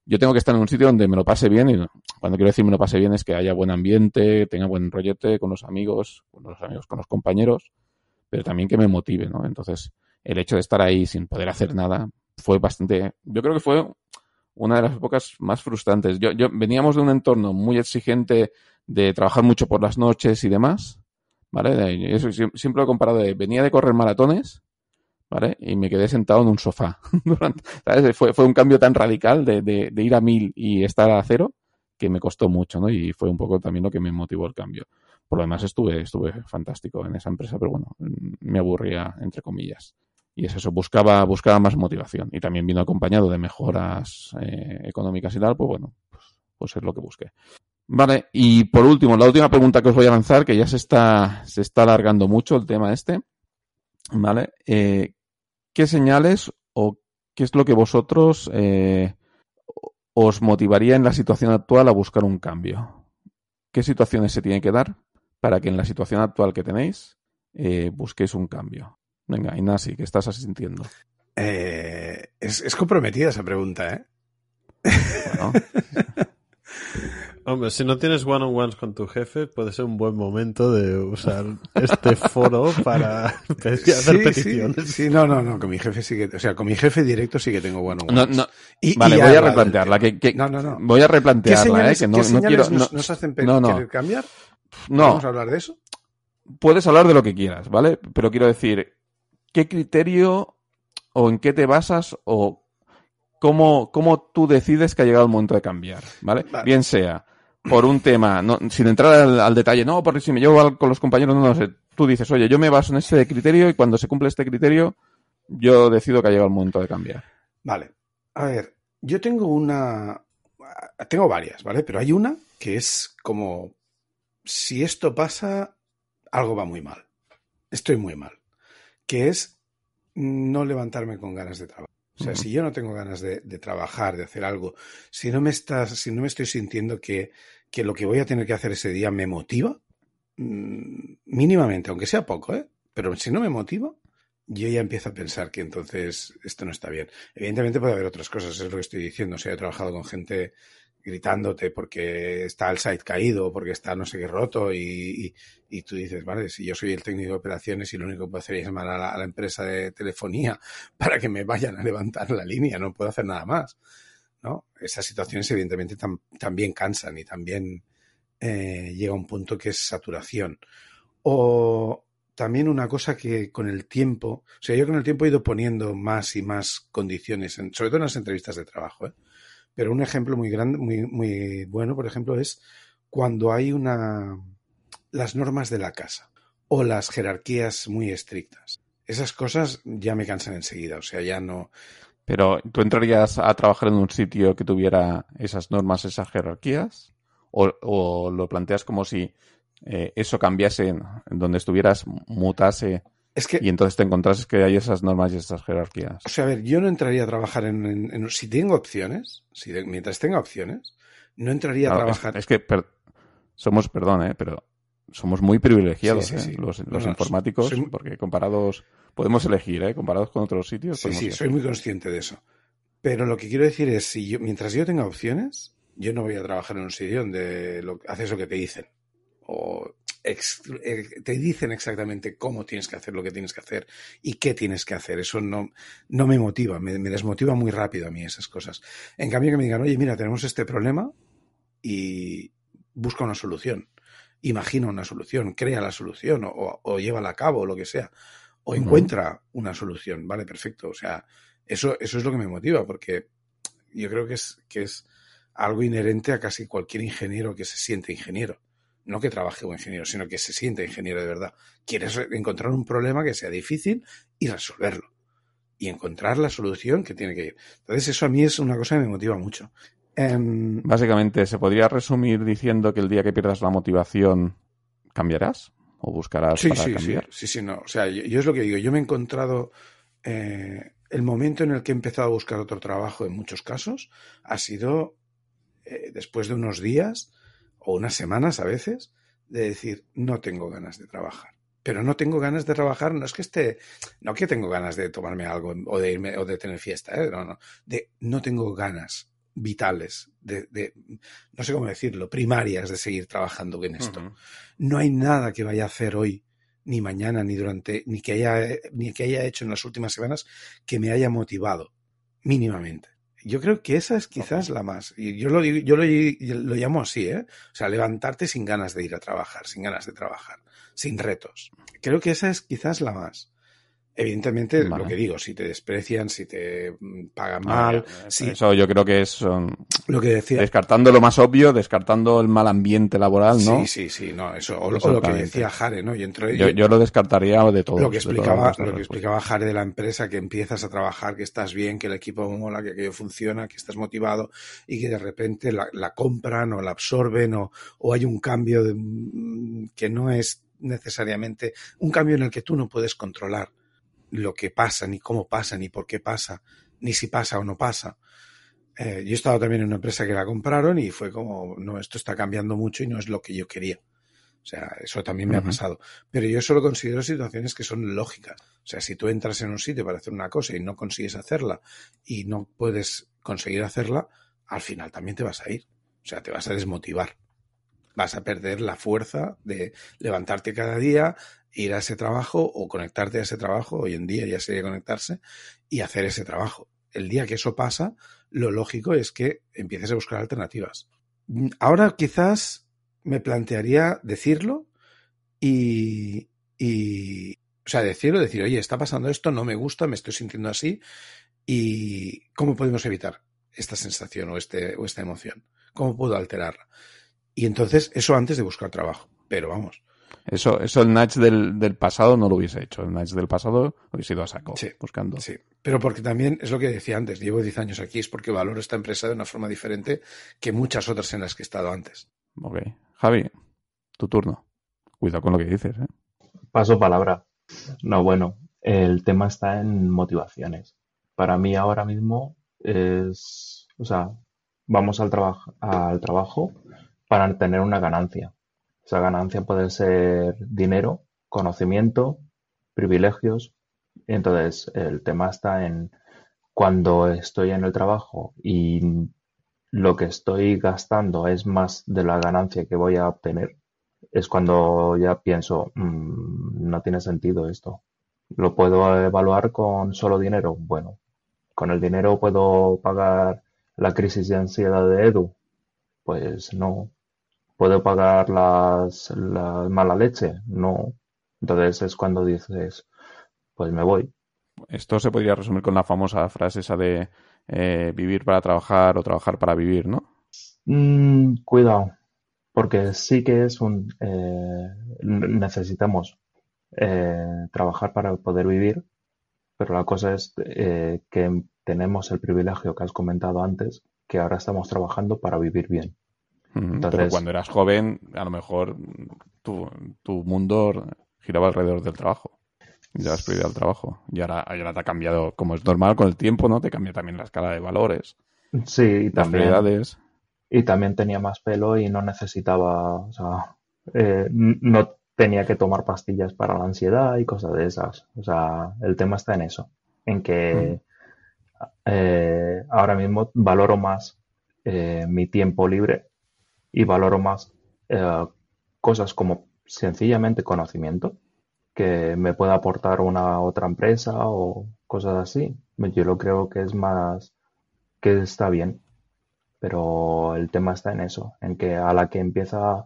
yo tengo que estar en un sitio donde me lo pase bien y cuando quiero decir me lo pase bien es que haya buen ambiente, tenga buen rollete con los amigos, con los amigos, con los compañeros, pero también que me motive, ¿no? Entonces, el hecho de estar ahí sin poder hacer nada, fue bastante, yo creo que fue una de las épocas más frustrantes. Yo, yo veníamos de un entorno muy exigente de trabajar mucho por las noches y demás, ¿vale? Eso siempre lo he comparado de, venía de correr maratones, ¿vale? Y me quedé sentado en un sofá. <laughs> Durante, ¿sabes? Fue, fue un cambio tan radical de, de, de ir a mil y estar a cero que me costó mucho, ¿no? Y fue un poco también lo que me motivó el cambio. Por lo demás estuve, estuve fantástico en esa empresa, pero bueno, me aburría, entre comillas. Y es eso, buscaba, buscaba más motivación. Y también vino acompañado de mejoras eh, económicas y tal, pues bueno, pues, pues, es lo que busqué. Vale, y por último, la última pregunta que os voy a lanzar, que ya se está, se está alargando mucho el tema este. ¿Vale? Eh, ¿Qué señales o qué es lo que vosotros eh, os motivaría en la situación actual a buscar un cambio? ¿Qué situaciones se tienen que dar para que en la situación actual que tenéis busquéis un cambio? Venga, Inasi, ¿qué estás sintiendo?
Eh, es, es, comprometida esa pregunta, ¿eh? Bueno. <laughs>
Hombre, si no tienes one-on-ones con tu jefe, puede ser un buen momento de usar este foro para <laughs> hacer
sí,
peticiones.
Sí, sí, no, no, no, con mi jefe sí que, o sea, con mi jefe directo sí que tengo one-on-ones.
No, no. Y, vale, y voy a replantearla. Que, que,
no, no, no.
Voy a replantearla, ¿eh? Que no,
no
quiero.
Nos, nos hacen
no, no.
querer cambiar?
No.
¿Vamos a hablar de eso?
Puedes hablar de lo que quieras, ¿vale? Pero quiero decir, ¿qué criterio o en qué te basas o cómo, cómo tú decides que ha llegado el momento de cambiar, ¿vale?
Vale.
Bien sea por un tema, no, sin entrar al, al, detalle, no, porque si me llevo al, con los compañeros, no, no sé, tú dices, oye, yo me baso en este criterio y cuando se cumple este criterio, yo decido que ha llegado el momento de cambiar.
Vale. A ver, yo tengo una... Tengo varias, ¿vale? Pero hay una que es como, si esto pasa, algo va muy mal. Estoy muy mal que es no levantarme con ganas de trabajar. O sea, uh -huh. si yo no tengo ganas de, de, trabajar, de hacer algo, si no me estás, si no me estoy sintiendo que, que lo que voy a tener que hacer ese día me motiva, mmm, mínimamente, aunque sea poco, ¿eh? Pero si no me motiva, yo ya empiezo a pensar que entonces esto no está bien. Evidentemente puede haber otras cosas, es lo que estoy diciendo. O sea, he trabajado con gente gritándote porque está el site caído, porque está no sé qué roto y, y, y, tú dices, vale, si yo soy el técnico de operaciones y lo único que puedo hacer es llamar a la, empresa de telefonía <laughs> para que me vayan a levantar la línea, no puedo hacer nada más, ¿no? Esas situaciones evidentemente tam, también cansan y también eh, llega un punto que es saturación. O también una cosa que con el tiempo, o sea, yo con el tiempo he ido poniendo más y más condiciones, en, sobre todo en las entrevistas de trabajo, ¿eh? Pero un ejemplo muy grande, muy, muy bueno, por ejemplo, es cuando hay una las normas de la casa o las jerarquías muy estrictas. Esas cosas ya me cansan enseguida, o sea, ya no.
Pero, ¿tú entrarías a trabajar en un sitio que tuviera esas normas, esas jerarquías? ¿O, lo planteas como si eh, eso cambiase, en donde estuvieras, mutase
Es que,
y entonces te encontrases que hay esas normas y esas jerarquías?
o sea, a ver, yo no entraría a trabajar en, en- en- si tengo opciones, si de- mientras tenga opciones, no entraría a
Claro, es,
trabajar.
es que per- somos, perdón, eh, pero somos muy privilegiados
Sí, sí,
eh,
sí.
los,
No,
los
no,
informáticos,
soy-
porque comparados, podemos elegir, ¿eh? comparados con otros sitios.
Sí, sí,
elegir.
soy muy consciente de eso. Pero lo que quiero decir es, si yo, mientras yo tenga opciones, yo no voy a trabajar en un sitio donde lo, haces lo que te dicen. O te dicen exactamente cómo tienes que hacer lo que tienes que hacer y qué tienes que hacer. Eso no, no me motiva, me, me desmotiva muy rápido a mí esas cosas. En cambio, que me digan, oye, mira, tenemos este problema y busca una solución. Imagina una solución, crea la solución o, llévala a cabo o lo que sea. O encuentra una solución, vale, perfecto. O sea, eso, eso es lo que me motiva, porque yo creo que es, que es algo inherente a casi cualquier ingeniero que se siente ingeniero. No que trabaje como ingeniero, sino que se siente ingeniero de verdad. Quieres re- encontrar un problema que sea difícil y resolverlo. Y encontrar la solución que tiene que ir. Entonces, eso a mí es una cosa que me motiva mucho. Em,
Básicamente, ¿se podría resumir diciendo que el día que pierdas la motivación cambiarás? ¿O buscarás
Sí,
para
sí, sí, sí, sí, no. O sea, yo, yo es lo que digo. Yo me he encontrado eh, el momento en el que he empezado a buscar otro trabajo en muchos casos ha sido eh, después de unos días o unas semanas a veces de decir no tengo ganas de trabajar. Pero no tengo ganas de trabajar, no es que esté, no que tengo ganas de tomarme algo o de irme o de tener fiesta, ¿eh? no, no, de no tengo ganas vitales, de, de, no sé cómo decirlo, primarias de seguir trabajando en esto no hay nada que vaya a hacer hoy, ni mañana, ni durante, ni que haya, ni que haya hecho en las últimas semanas que me haya motivado, mínimamente. Yo creo que esa es quizás la más. Y yo lo yo lo, lo llamo así, ¿eh? O sea, levantarte sin ganas de ir a trabajar, sin ganas de trabajar, sin retos. Creo que esa es quizás la más. Evidentemente,
Vale.
lo que digo, si te desprecian, si te mm, pagan
Ah,
mal,
ya,
si,
Eso yo creo que es son-
lo que decía,
descartando lo más obvio, descartando el mal ambiente laboral, ¿no?
Sí, sí, sí, no, eso, o, o lo que decía Jare, ¿no? Y entre,
Yo, yo lo descartaría de todo.
lo que explicaba, lo que explicaba Jare de la empresa, que empiezas a trabajar, que estás bien, que el equipo mola, que aquello funciona, que estás motivado y que de repente la, la compran o la absorben o, o hay un cambio de- mm, que no es necesariamente un cambio en el que tú no puedes controlar lo que pasa, ni cómo pasa, ni por qué pasa, ni si pasa o no pasa. Eh, yo he estado también en una empresa que la compraron y fue como, no, esto está cambiando mucho y no es lo que yo quería. O sea, eso también me ha pasado. Pero yo solo considero situaciones que son lógicas. O sea, si tú entras en un sitio para hacer una cosa y no consigues hacerla y no puedes conseguir hacerla, al final también te vas a ir. O sea, te vas a desmotivar. Vas a perder la fuerza de levantarte cada día, ir a ese trabajo o conectarte a ese trabajo. Hoy en día ya sería conectarse y hacer ese trabajo. El día que eso pasa, lo lógico es que empieces a buscar alternativas. Ahora quizás me plantearía decirlo y, y, o sea, decirlo, decir, oye, está pasando esto, no me gusta, me estoy sintiendo así y ¿cómo podemos evitar esta sensación o, este, o esta emoción? ¿Cómo puedo alterarla? Y entonces, eso antes de buscar trabajo. Pero vamos,
Eso, eso el Natch del, del pasado no lo hubiese hecho. El Natch del pasado hubiese ido a saco
Sí,
buscando.
Sí, pero porque también es lo que decía antes, llevo 10 años aquí, es porque valoro esta empresa de una forma diferente que muchas otras en las que he estado antes.
Ok. Javi, tu turno. Cuidado con lo que dices, ¿eh?
Paso palabra. No, bueno, el tema está en motivaciones. Para mí ahora mismo es, o sea, vamos al trabajo, al trabajo para tener una ganancia. Esa ganancia puede ser dinero, conocimiento, privilegios. Entonces, el tema está en cuando estoy en el trabajo y lo que estoy gastando es más de la ganancia que voy a obtener, es cuando ya pienso, "Mm, no tiene sentido esto. ¿Lo puedo evaluar con solo dinero? Bueno, con el dinero puedo pagar la crisis de ansiedad de Edu. Pues no. ¿Puedo pagar las, la mala leche? No. Entonces es cuando dices, pues me voy.
Esto se podría resumir con la famosa frase esa de eh, vivir para trabajar o trabajar para vivir, ¿no?
Mm, cuidado, porque sí que es un... eh, necesitamos eh, trabajar para poder vivir, pero la cosa es que tenemos el privilegio que has comentado antes, que ahora estamos trabajando para vivir bien.
Mm,
Entonces-
Pero cuando eras joven, a lo mejor tu, tu mundo giraba alrededor del trabajo. Y dabas prioridad al trabajo. Y ahora, ahora te ha cambiado, como es normal con el tiempo, ¿no? Te cambia también la escala de valores,
Sí, y
las
también,
prioridades.
y también tenía más pelo y no necesitaba, o sea, eh, no tenía que tomar pastillas para la ansiedad y cosas de esas. O sea, el tema está en eso, en que eh, ahora mismo valoro más eh, mi tiempo libre y valoro más eh, cosas como sencillamente conocimiento que me pueda aportar una otra empresa o cosas así. Yo lo creo que es más que está bien, pero el tema está en eso, en que a la que empieza,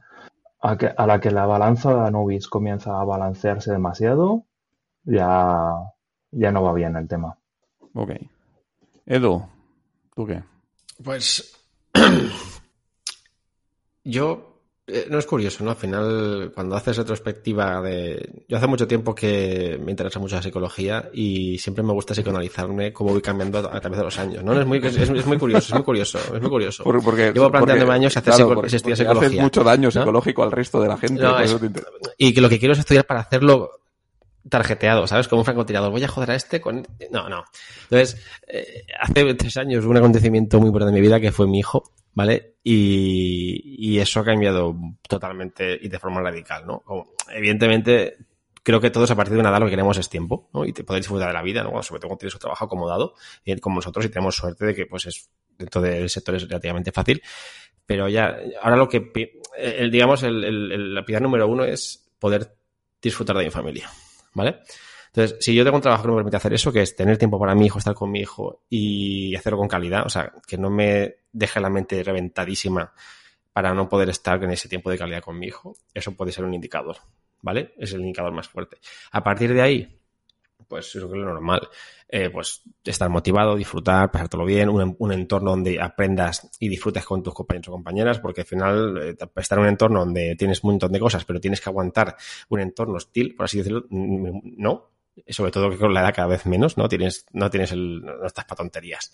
a, que, a la que la balanza de Anubis comienza a balancearse demasiado, ya, ya no va bien el tema.
Ok. Edu, ¿tú qué?
Pues <clears throat> yo eh, no es curioso, ¿no? Al final, cuando haces retrospectiva de... Yo hace mucho tiempo que me interesa mucho la psicología y siempre me gusta psicoanalizarme cómo voy cambiando a través de los años, ¿no? Es muy, es, es muy curioso, es muy curioso, es muy curioso.
Por- porque,
Llevo planteándome
porque-
años hacer
claro, porque-
estudiar
haces mucho daño
¿no?
psicológico al resto de la gente.
No, es- Y que lo que quiero es estudiar para hacerlo tarjeteado, ¿sabes? Como un francotirador. Voy a joder a este con... No, no. Entonces, eh, hace tres años hubo un acontecimiento muy importante en mi vida que fue mi hijo, ¿vale? Y, y eso ha cambiado totalmente y de forma radical, ¿no? Evidentemente, creo que todos a partir de una edad lo que queremos es tiempo. Y poder disfrutar de la vida, ¿no? Sobre todo cuando tienes un trabajo acomodado, y como nosotros, y tenemos suerte de que, pues, es, dentro del sector es relativamente fácil. Pero ya, ahora lo que, el, digamos, el, el, la piedra número uno es poder disfrutar de mi familia, ¿vale? Entonces, si yo tengo un trabajo que me permite hacer eso, que es tener tiempo para mi hijo, estar con mi hijo y hacerlo con calidad, o sea, que no me deje la mente reventadísima para no poder estar en ese tiempo de calidad con mi hijo, eso puede ser un indicador, ¿vale? Es el indicador más fuerte. A partir de ahí, pues eso es lo normal. Eh, pues estar motivado, disfrutar, pasártelo bien, un, entorno donde aprendas y disfrutes con tus compañeros o compañeras, porque al final eh, estar en un entorno donde tienes un montón de cosas, pero tienes que aguantar un entorno hostil, por así decirlo, no. Sobre todo que con la edad cada vez menos, ¿no? Tienes, no tienes el, no estás para tonterías.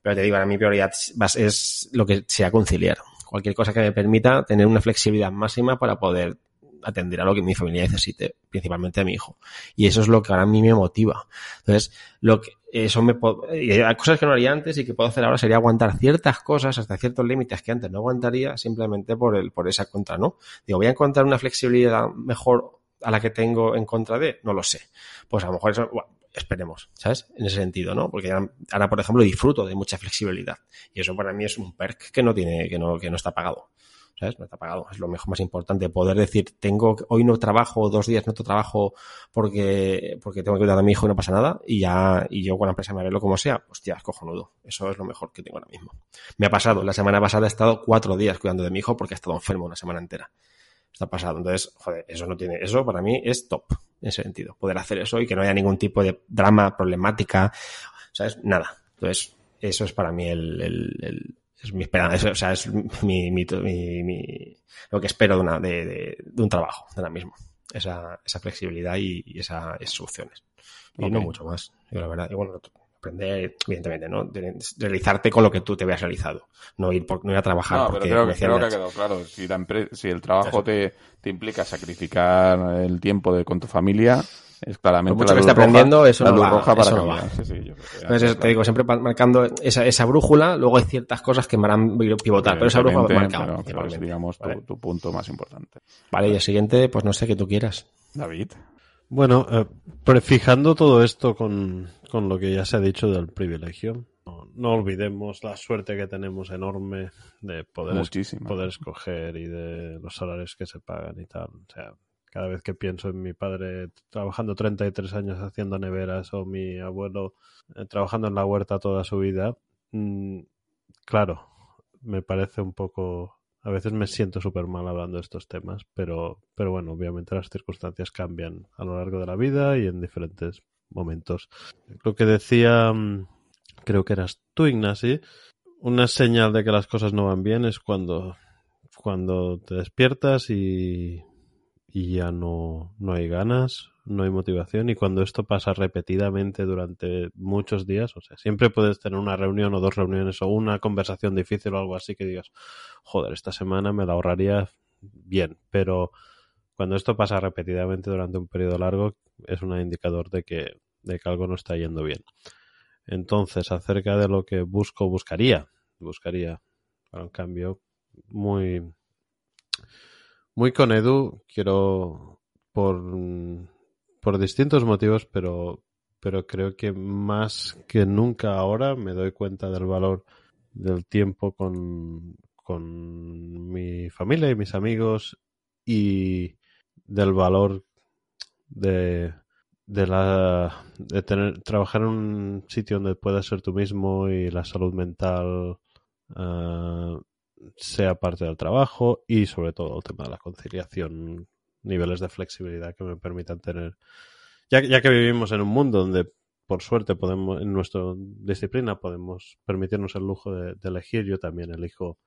Pero te digo, ahora mi prioridad es lo que sea conciliar. Cualquier cosa que me permita tener una flexibilidad máxima para poder atender a lo que mi familia necesite, principalmente a mi hijo. Y eso es lo que ahora a mí me motiva. Entonces, lo que, eso me hay cosas que no haría antes y que puedo hacer ahora sería aguantar ciertas cosas hasta ciertos límites que antes no aguantaría simplemente por el, por esa contra, ¿no? Digo, voy a encontrar una flexibilidad mejor a la que tengo en contra de, no lo sé. Pues a lo mejor eso, esperemos, ¿sabes? En ese sentido, ¿no? Porque ahora, por ejemplo, disfruto de mucha flexibilidad. Y eso para mí es un perk que no tiene, que no, que no está pagado. ¿sabes? No está pagado. Es lo mejor más importante. Poder decir, tengo, hoy no trabajo, dos días no trabajo porque, porque tengo que cuidar a mi hijo y no pasa nada. Y ya, y yo con la empresa me arreglo como sea. Hostia, es cojonudo. Eso es lo mejor que tengo ahora mismo. Me ha pasado. La semana pasada he estado cuatro días cuidando de mi hijo porque he estado enfermo una semana entera. Está pasado. Entonces, joder, eso no tiene, eso para mí es top en ese sentido. Poder hacer eso y que no haya ningún tipo de drama, problemática, ¿sabes? Nada. Entonces, eso es para mí el, el, el es mi esperanza, o sea, es mi, mi, mi, mi lo que espero de, una, de, de, de, un trabajo, de ahora mismo. Esa, esa flexibilidad y, y esa, esas soluciones. Y okay. no mucho más, yo la verdad. Y bueno, aprender, evidentemente, ¿no? De, realizarte con lo que tú te veas realizado. No ir, por, no ir a trabajar.
No,
porque
pero creo, creo que ha quedado claro. Si, la si el trabajo te, te, implica sacrificar el tiempo de, con tu familia, es claramente
mucho
la
que esté aprendiendo,
roja,
eso no va,
roja para
eso no va.
Sí, sí, yo creo
Entonces, eso, te digo, siempre marcando esa, esa brújula, luego hay ciertas cosas que me harán pivotar, pero esa brújula va marcada.
Pero, pero es, digamos, ¿vale? tu, tu, punto más importante.
Vale, y el siguiente, pues no sé qué tú quieras.
David.
Bueno, eh, prefijando todo esto con, con, lo que ya se ha dicho del privilegio, no, no, olvidemos la suerte que tenemos enorme de poder, es, poder escoger y de los salarios que se pagan y tal. O sea, cada vez que pienso en mi padre trabajando 33 años haciendo neveras o mi abuelo eh, trabajando en la huerta toda su vida, mmm, claro, me parece un poco... A veces me siento súper mal hablando de estos temas, pero, pero bueno, obviamente las circunstancias cambian a lo largo de la vida y en diferentes momentos. Lo que decía, mm, creo que eras tú, Ignasi, una señal de que las cosas no van bien es cuando, cuando te despiertas y, y ya no, no hay ganas, no hay motivación y cuando esto pasa repetidamente durante muchos días, o sea, siempre puedes tener una reunión o dos reuniones o una conversación difícil o algo así que digas, joder, esta semana me la ahorraría bien, pero cuando esto pasa repetidamente durante un periodo largo es un indicador de que, de que algo no está yendo bien. Entonces, acerca de lo que busco, buscaría, buscaría para un cambio muy, muy con Edu, quiero por, por distintos motivos, pero, pero creo que más que nunca ahora me doy cuenta del valor del tiempo con, con mi familia y mis amigos y del valor de, de la de tener trabajar en un sitio donde puedas ser tú mismo y la salud mental uh, sea parte del trabajo y sobre todo el tema de la conciliación, niveles de flexibilidad que me permitan tener, ya, ya que vivimos en un mundo donde por suerte podemos, en nuestra disciplina podemos permitirnos el lujo de, de elegir, yo también elijo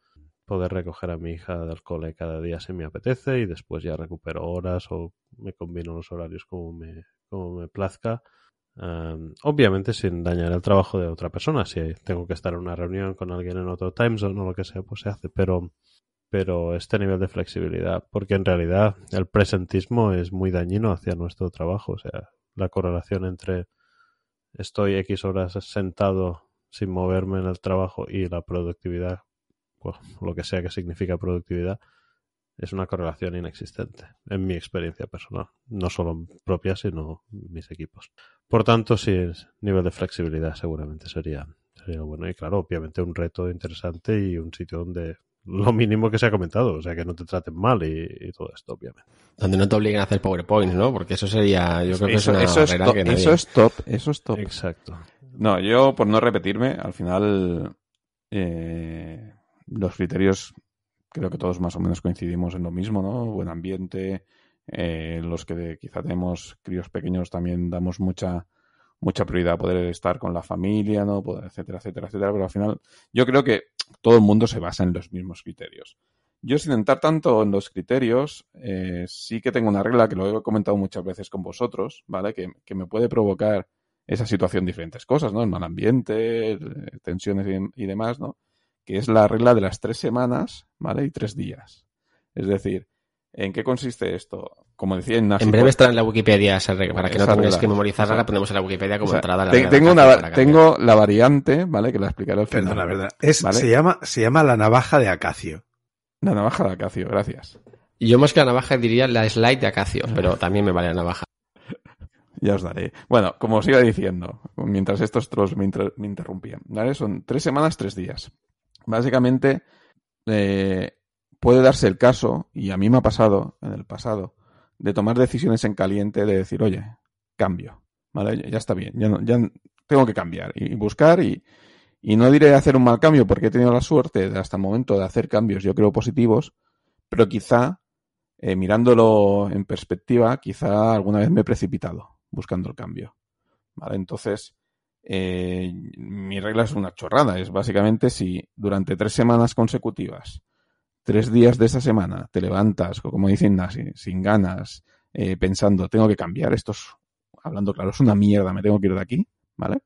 poder recoger a mi hija del cole cada día si me apetece y después ya recupero horas o me combino los horarios como me, como me plazca. Um, obviamente sin dañar el trabajo de otra persona. Si tengo que estar en una reunión con alguien en otro time zone o lo que sea, pues se hace. Pero, pero este nivel de flexibilidad, porque en realidad el presentismo es muy dañino hacia nuestro trabajo. O sea, la correlación entre estoy X horas sentado sin moverme en el trabajo y la productividad, pues lo que sea que significa productividad, es una correlación inexistente, en mi experiencia personal. No solo propia, sino mis equipos. Por tanto, sí, nivel de flexibilidad seguramente sería, sería bueno. Y claro, obviamente un reto interesante y un sitio donde lo mínimo que se ha comentado, o sea, que no te traten mal y, y todo esto, obviamente.
Donde no te obliguen a hacer PowerPoint, ¿no? Porque eso sería, yo creo que
Eso,
es una
eso es, top,
que nadie...
eso es top, eso es top.
Exacto.
No, yo, por no repetirme, al final eh, los criterios creo que todos más o menos coincidimos en lo mismo, ¿no? Buen ambiente, eh, los que de- quizá tenemos críos pequeños también damos mucha mucha prioridad a poder estar con la familia, ¿no? Etcétera, etcétera, etcétera, pero al final yo creo que todo el mundo se basa en los mismos criterios. Yo sin entrar tanto en los criterios, eh, sí que tengo una regla que lo he comentado muchas veces con vosotros, ¿vale? Que, que me puede provocar esa situación diferentes cosas, ¿no? El mal ambiente, eh, tensiones y demás, ¿no? Que es la regla de las tres semanas, ¿vale? Y tres días. Es decir, ¿en qué consiste esto? Como decía Ignacio,
En breve
pues-
estará en la Wikipedia, esa regla, para que no
regla.
que memorizarla, la ponemos en la Wikipedia como
o sea,
entrada. a la
te- tengo, una, tengo la variante, ¿vale? Que la explicaré al final.
Perdona, verdad. Es,
¿Vale?
se, llama, se llama la navaja de Acacio.
La navaja de Acacio, gracias.
Yo más que la navaja diría la slide de Acacio, <laughs> pero también me vale la navaja. <laughs>
Ya os daré. Bueno, como os iba diciendo, mientras estos trolls me, inter- me interrumpían, ¿vale? Son tres semanas, tres días. Básicamente, eh, puede darse el caso, y a mí me ha pasado en el pasado, de tomar decisiones en caliente, de decir, oye, cambio, ¿vale? Ya, está bien, ya, no- ya tengo que cambiar y, y buscar y, y no diré hacer un mal cambio porque he tenido la suerte de hasta el momento de hacer cambios, yo creo, positivos, pero quizá, eh, mirándolo en perspectiva, quizá alguna vez me he precipitado buscando el cambio. ¿Vale? Entonces, eh, mi regla es una chorrada. Es básicamente si durante tres semanas consecutivas, tres días de esa semana, te levantas, como dice Ignasi, sin ganas, eh, pensando, tengo que cambiar, esto es, hablando claro, es una mierda, me tengo que ir de aquí, ¿vale?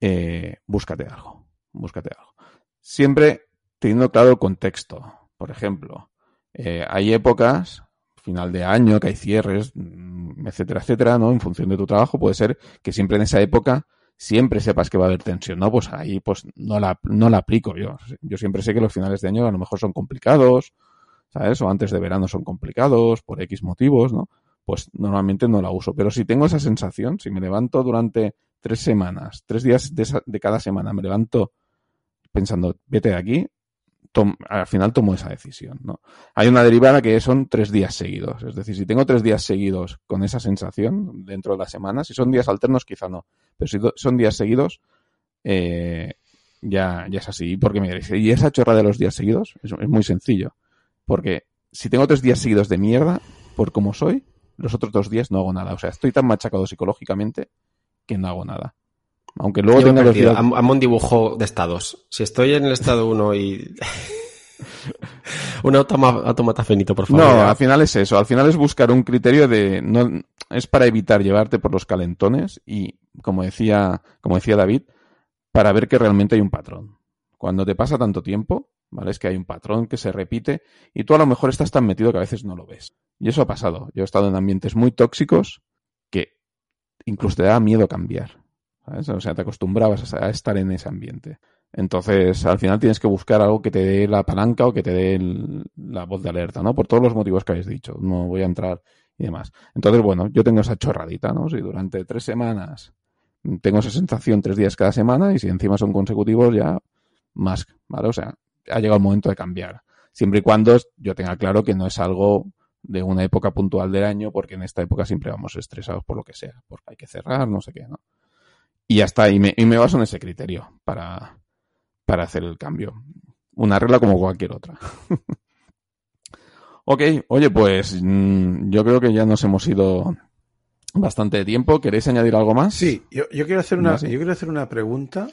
Eh, búscate algo, búscate algo. Siempre teniendo claro el contexto. Por ejemplo, hay épocas, final de año, que hay cierres, mm, etcétera, etcétera, ¿no? En función de tu trabajo, puede ser que siempre en esa época siempre sepas que va a haber tensión, ¿no? Pues ahí pues no la, no la aplico yo. Yo siempre sé que los finales de año a lo mejor son complicados, ¿sabes? O antes de verano son complicados por X motivos, ¿no? Pues normalmente no la uso. Pero si tengo esa sensación, si me levanto durante tres semanas, tres días de, de cada semana, me levanto pensando, vete de aquí, tom- al final tomo esa decisión, ¿no? Hay una derivada que son tres días seguidos. Es decir, si tengo tres días seguidos con esa sensación dentro de la semana, si son días alternos, quizá no. Pero si son días seguidos, eh, ya, ya es así. Porque me diréis, ¿y esa chorra de los días seguidos? Es, es muy sencillo. Porque si tengo tres días seguidos de mierda, por como soy, los otros dos días no hago nada. O sea, estoy tan machacado psicológicamente que no hago nada. Aunque luego tenga.
Ham- Hazme un dibujo de estados. Si estoy en el estado 1 y... <laughs> Un automa- automata finito, por favor.
No, al final es eso. Al final es buscar un criterio de. No, es para evitar llevarte por los calentones y, como decía, como decía David, para ver que realmente hay un patrón. Cuando te pasa tanto tiempo, ¿vale? Es que hay un patrón que se repite y tú a lo mejor estás tan metido que a veces no lo ves. Y eso ha pasado. Yo he estado en ambientes muy tóxicos que incluso te da miedo cambiar. O sea, te acostumbrabas a estar en ese ambiente. Entonces, al final tienes que buscar algo que te dé la palanca o que te dé el- la voz de alerta, ¿no? Por todos los motivos que habéis dicho. No voy a entrar y demás. Entonces, bueno, yo tengo esa chorradita, ¿no? Si durante tres semanas tengo esa sensación tres días cada semana y si encima son consecutivos ya más, ¿vale? O sea, ha llegado el momento de cambiar. Siempre y cuando yo tenga claro que no es algo de una época puntual del año, porque en esta época siempre vamos estresados por lo que sea, porque hay que cerrar, no sé qué, ¿no? Y ya está, y me, y me baso en ese criterio para, para hacer el cambio. Una regla como cualquier otra. <laughs> ok, oye, pues mm, yo creo que ya nos hemos ido bastante de tiempo. ¿Queréis añadir algo más?
Sí, yo, yo quiero hacer una,
sí.
yo quiero hacer una pregunta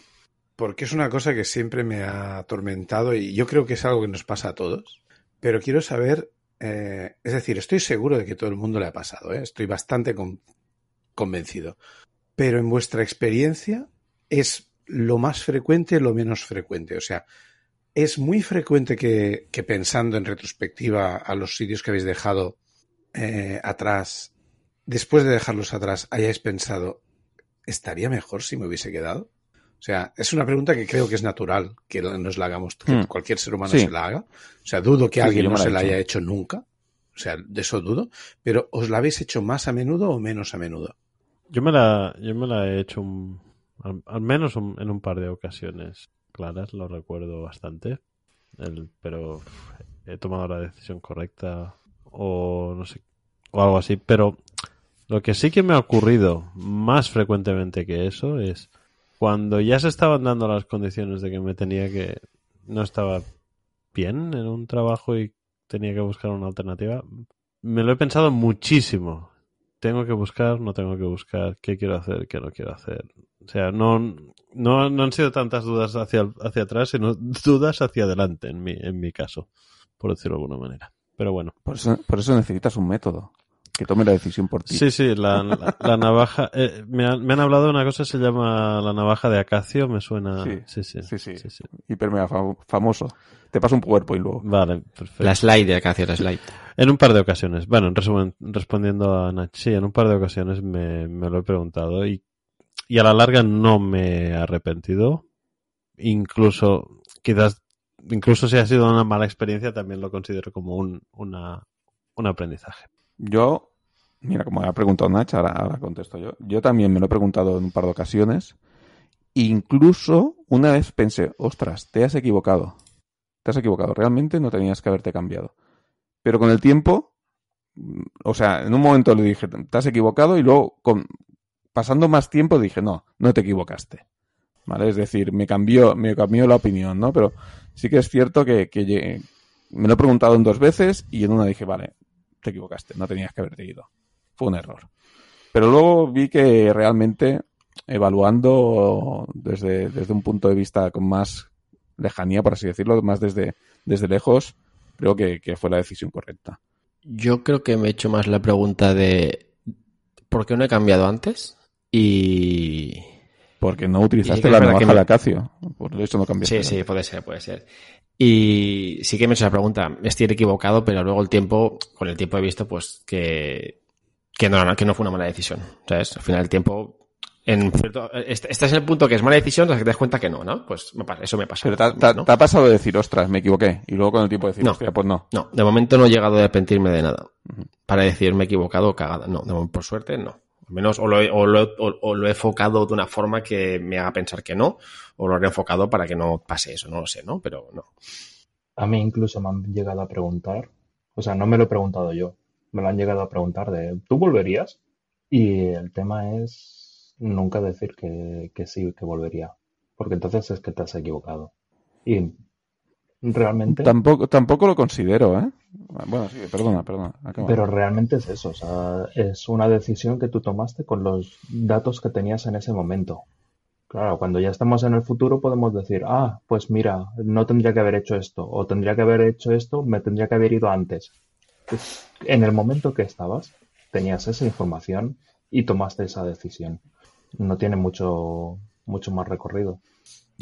porque es una cosa que siempre me ha atormentado y yo creo que es algo que nos pasa a todos. Pero quiero saber, eh, es decir, estoy seguro de que todo el mundo le ha pasado, ¿eh? estoy bastante con- convencido. Pero en vuestra experiencia es lo más frecuente o lo menos frecuente. O sea, es muy frecuente que, que pensando en retrospectiva a los sitios que habéis dejado eh, atrás, después de dejarlos atrás, hayáis pensado, ¿estaría mejor si me hubiese quedado? O sea, es una pregunta que creo que es natural que nos la hagamos, que
Hmm.
cualquier ser humano
Sí.
se la haga. O sea, dudo que
Sí,
alguien no se la
hecho.
haya hecho nunca. O sea, de eso dudo. Pero ¿os la habéis hecho más a menudo o menos a menudo?
Yo me la, yo me la he hecho un- al, menos un- en un par de ocasiones claras, lo recuerdo bastante. El- pero he tomado la decisión correcta o no sé, o algo así. Pero lo que sí que me ha ocurrido más frecuentemente que eso es cuando ya se estaban dando las condiciones de que me tenía que, no estaba bien en un trabajo y tenía que buscar una alternativa, me lo he pensado muchísimo tengo que buscar, no tengo que buscar, qué quiero hacer, qué no quiero hacer. O sea, no, no, no han sido tantas dudas hacia, hacia atrás, sino <laughs> dudas hacia adelante, en mi, en mi caso, por decirlo de alguna manera. Pero bueno.
Por eso, por eso necesitas un método que tome la decisión por ti.
Sí, sí, la, la, la navaja. eh, me, han, me han hablado de una cosa que se llama la navaja de acacio, me suena.
Sí,
Sí, sí.
sí, sí.
sí, sí.
Hiper mega fam- famoso. Te paso un PowerPoint luego.
Vale, perfecto.
La slide de acá hacia la slide.
En un par de ocasiones. Bueno, en resumen, respondiendo a Nach, sí, en un par de ocasiones me, lo he preguntado y, y a la larga no me he arrepentido. Incluso, quizás, incluso si ha sido una mala experiencia, también lo considero como un, una, un aprendizaje.
Yo, mira, como ha preguntado Nach, ahora, ahora contesto yo. Yo también me lo he preguntado en un par de ocasiones. Incluso una vez pensé, ostras, te has equivocado. Te has equivocado. Realmente no tenías que haberte cambiado. Pero con el tiempo, o sea, en un momento le dije, te has equivocado y luego, con, pasando más tiempo, dije, no, no te equivocaste. ¿Vale? Es decir, me cambió, me cambió la opinión, ¿no? Pero sí que es cierto que, me lo he preguntado en dos veces y en una dije, vale, te equivocaste, no tenías que haberte ido. Fue un error. Pero luego vi que realmente, evaluando desde, desde un punto de vista con más lejanía, por así decirlo, más desde, desde lejos, creo que, que fue la decisión correcta.
Yo creo que me he hecho más la pregunta de ¿por qué no he cambiado antes? Y
Porque no
sí
utilizaste la navaja
me-
de acacio. Por eso no cambiaste.
Sí, sí, puede ser, puede ser. Y sí que me he hecho la pregunta, estoy equivocado, pero luego el tiempo, con el tiempo he visto pues que, que, no, que no fue una mala decisión. ¿Sabes? Al final el tiempo, en cierto, est- estás en el punto que es mala decisión hasta que te das cuenta que no, ¿no? Pues me pasa, eso me pasa.
Pero te, ha- te ha-
¿no?
te ha pasado de decir, ostras, me equivoqué. Y luego con el tiempo decir,
No.
hostia, pues no.
No, de momento no he llegado a arrepentirme de nada. Para decir me he equivocado o cagada. No, de momento, por suerte no. Al menos o lo, he, o, lo, he- o- o lo he enfocado de una forma que me haga pensar que no, o lo he enfocado para que no pase eso, no lo sé, ¿no? Pero no.
A mí incluso me han llegado a preguntar, o sea, no me lo he preguntado yo, me lo han llegado a preguntar de, ¿tú volverías? Y el tema es nunca decir que, que sí, que volvería, porque entonces es que te has equivocado. Y realmente,
Tampoco, tampoco lo considero, ¿eh? Bueno, sí, perdona, perdona. acaba.
pero realmente es eso, o sea, es una decisión que tú tomaste con los datos que tenías en ese momento. Claro, cuando ya estamos en el futuro podemos decir, ah, pues mira, no tendría que haber hecho esto, o tendría que haber hecho esto, me tendría que haber ido antes. Pues, en el momento que estabas, tenías esa información y tomaste esa decisión. No tiene mucho, mucho más recorrido.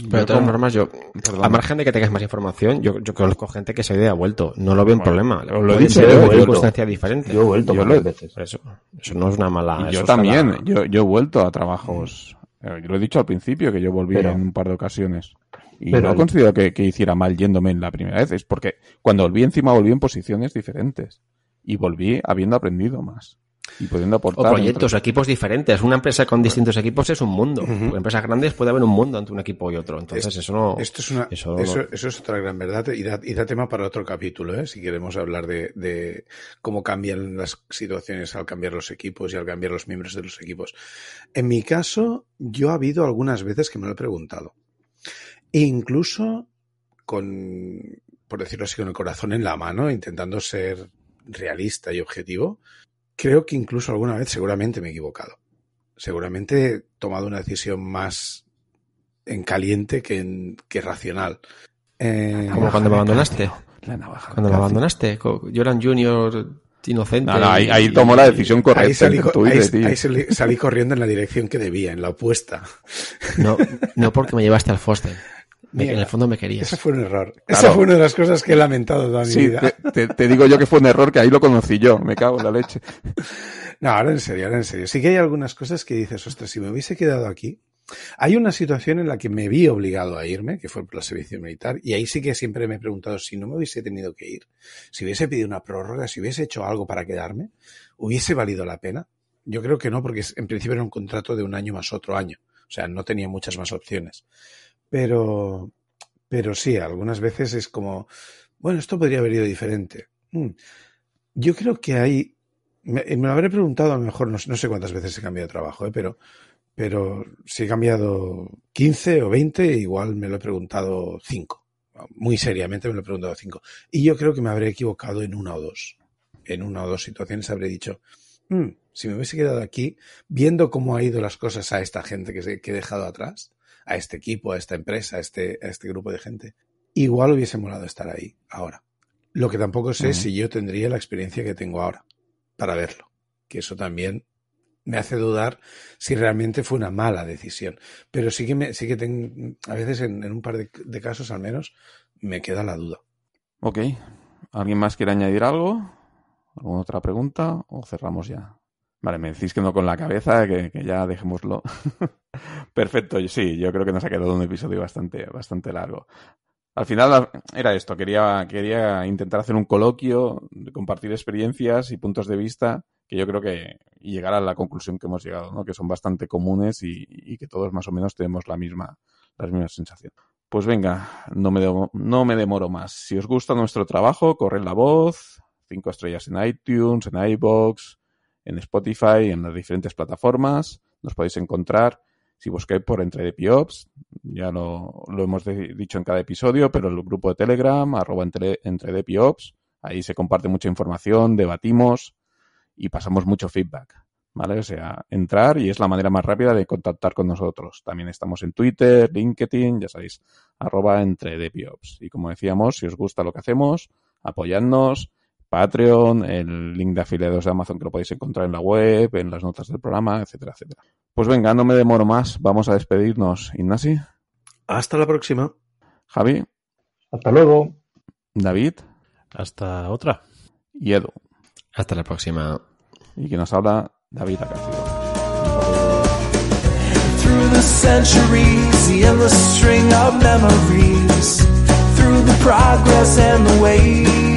Pero de todas formas, yo,
Perdón.
a margen de que tengas más información, yo, yo conozco gente que se ha ido vuelto. No lo veo un problema. Lo he dicho yo
he
en
vuelto.
circunstancias diferentes.
Yo he vuelto
Yo
varias
lo-
veces.
Por eso, eso no es una mala.
Y yo también,
la-
yo, yo he vuelto a trabajos. eh, Yo lo he dicho al principio que yo volví
Pero-
en un par de ocasiones. Y
Pero
no
el-
considero que, que hiciera mal yéndome en la primera vez. Es porque cuando volví encima volví en posiciones diferentes. Y volví habiendo aprendido más. Y pudiendo
O
aportar.
proyectos o equipos diferentes. Una empresa con distintos equipos es un mundo. En empresas grandes puede haber un mundo entre un equipo y otro. Entonces, eso no.
Esto es una,
eso
eso,
no-
eso es otra gran verdad y da, y da tema para otro capítulo, ¿eh? si queremos hablar de, de cómo cambian las situaciones al cambiar los equipos y al cambiar los miembros de los equipos. En mi caso, yo ha habido algunas veces que me lo he preguntado. E incluso con, por decirlo así, con el corazón en la mano, intentando ser realista y objetivo, creo que incluso alguna vez seguramente me he equivocado. Seguramente he tomado una decisión más en caliente que, en, que racional. Eh,
Como cuando me abandonaste.
La navaja.
Cuando me abandonaste. co- Yo era un junior inocente.
No, no, ahí, tomó la decisión correcta.
ahí salí,
Twitter,
ahí salí- salí corriendo en la dirección que debía, en la opuesta.
No, no porque me llevaste al Foster. Me-
Mira,
en el fondo me querías.
Ese fue un error.
Claro.
Esa fue una de las cosas que he lamentado toda mi
Sí,
vida.
te, te- te digo yo que fue un error que ahí lo conocí yo. Me cago en la leche. <laughs>
No, ahora en serio, ahora en serio. Sí que hay algunas cosas que dices, ostras, si me hubiese quedado aquí. Hay una situación en la que me vi obligado a irme, que fue por la servicio militar, y ahí sí que siempre me he preguntado si no me hubiese tenido que ir, si hubiese pedido una prórroga, si hubiese hecho algo para quedarme, ¿hubiese valido la pena? Yo creo que no, porque en principio era un contrato de un año más otro año. O sea, no tenía muchas más opciones. Pero, pero sí, algunas veces es como, bueno, esto podría haber ido diferente. Mm. Yo creo que hay, me, lo habré preguntado a lo mejor, no, no sé cuántas veces he cambiado de trabajo, ¿eh? pero, pero si he cambiado 15 o 20, igual me lo he preguntado 5. Muy seriamente me lo he preguntado 5. Y yo creo que me habré equivocado en una o dos. En una o dos situaciones habré dicho, "Mm, si me hubiese quedado aquí, viendo cómo ha ido las cosas a esta gente que, se, que he dejado atrás, a este equipo, a esta empresa, a este, a este grupo de gente, igual hubiese molado estar ahí ahora. Lo que tampoco sé
Ujú.
si yo tendría la experiencia que tengo ahora para verlo. Que eso también me hace dudar si realmente fue una mala decisión. Pero sí que me, sí que tengo, a veces en, en un par de, de casos al menos, me queda la duda.
Ok. ¿Alguien más quiere añadir algo? ¿Alguna otra pregunta? ¿O cerramos ya? Vale, me decís que no con la cabeza, que, que ya dejémoslo. <laughs> Perfecto, sí, yo creo que nos ha quedado un episodio bastante, bastante largo. Al final la- era esto, quería, quería intentar hacer un coloquio, compartir experiencias y puntos de vista que yo creo que llegar a la conclusión que hemos llegado, ¿no? que son bastante comunes y, y que todos más o menos tenemos la misma, la misma sensación. Pues venga, no me, no me demoro más. Si os gusta nuestro trabajo, corred la voz, cinco estrellas en iTunes, en iBox, Spotify, en las diferentes plataformas. Nos podéis encontrar si busquáis por Entre de ya lo, lo hemos dicho en cada episodio, pero el grupo de Telegram, arroba entre, ahí se comparte mucha información, debatimos y pasamos mucho feedback. ¿Vale? O sea, entrar y es la manera más rápida de contactar con nosotros. También estamos en Twitter, LinkedIn, ya sabéis, arroba entre. Y como decíamos, si os gusta lo que hacemos, apoyadnos, Patreon, el link de afiliados de Amazon que lo podéis encontrar en la web, en las notas del programa, etcétera, etcétera. Pues venga, no me demoro más, vamos a despedirnos. Ignasi,
Hasta la próxima.
Javi,
Hasta luego.
David
Hasta otra.
y Edu.
Hasta la próxima.
Y que nos habla David Acacio.
Through the centuries, the endless string of memories. Through the progress and the waste.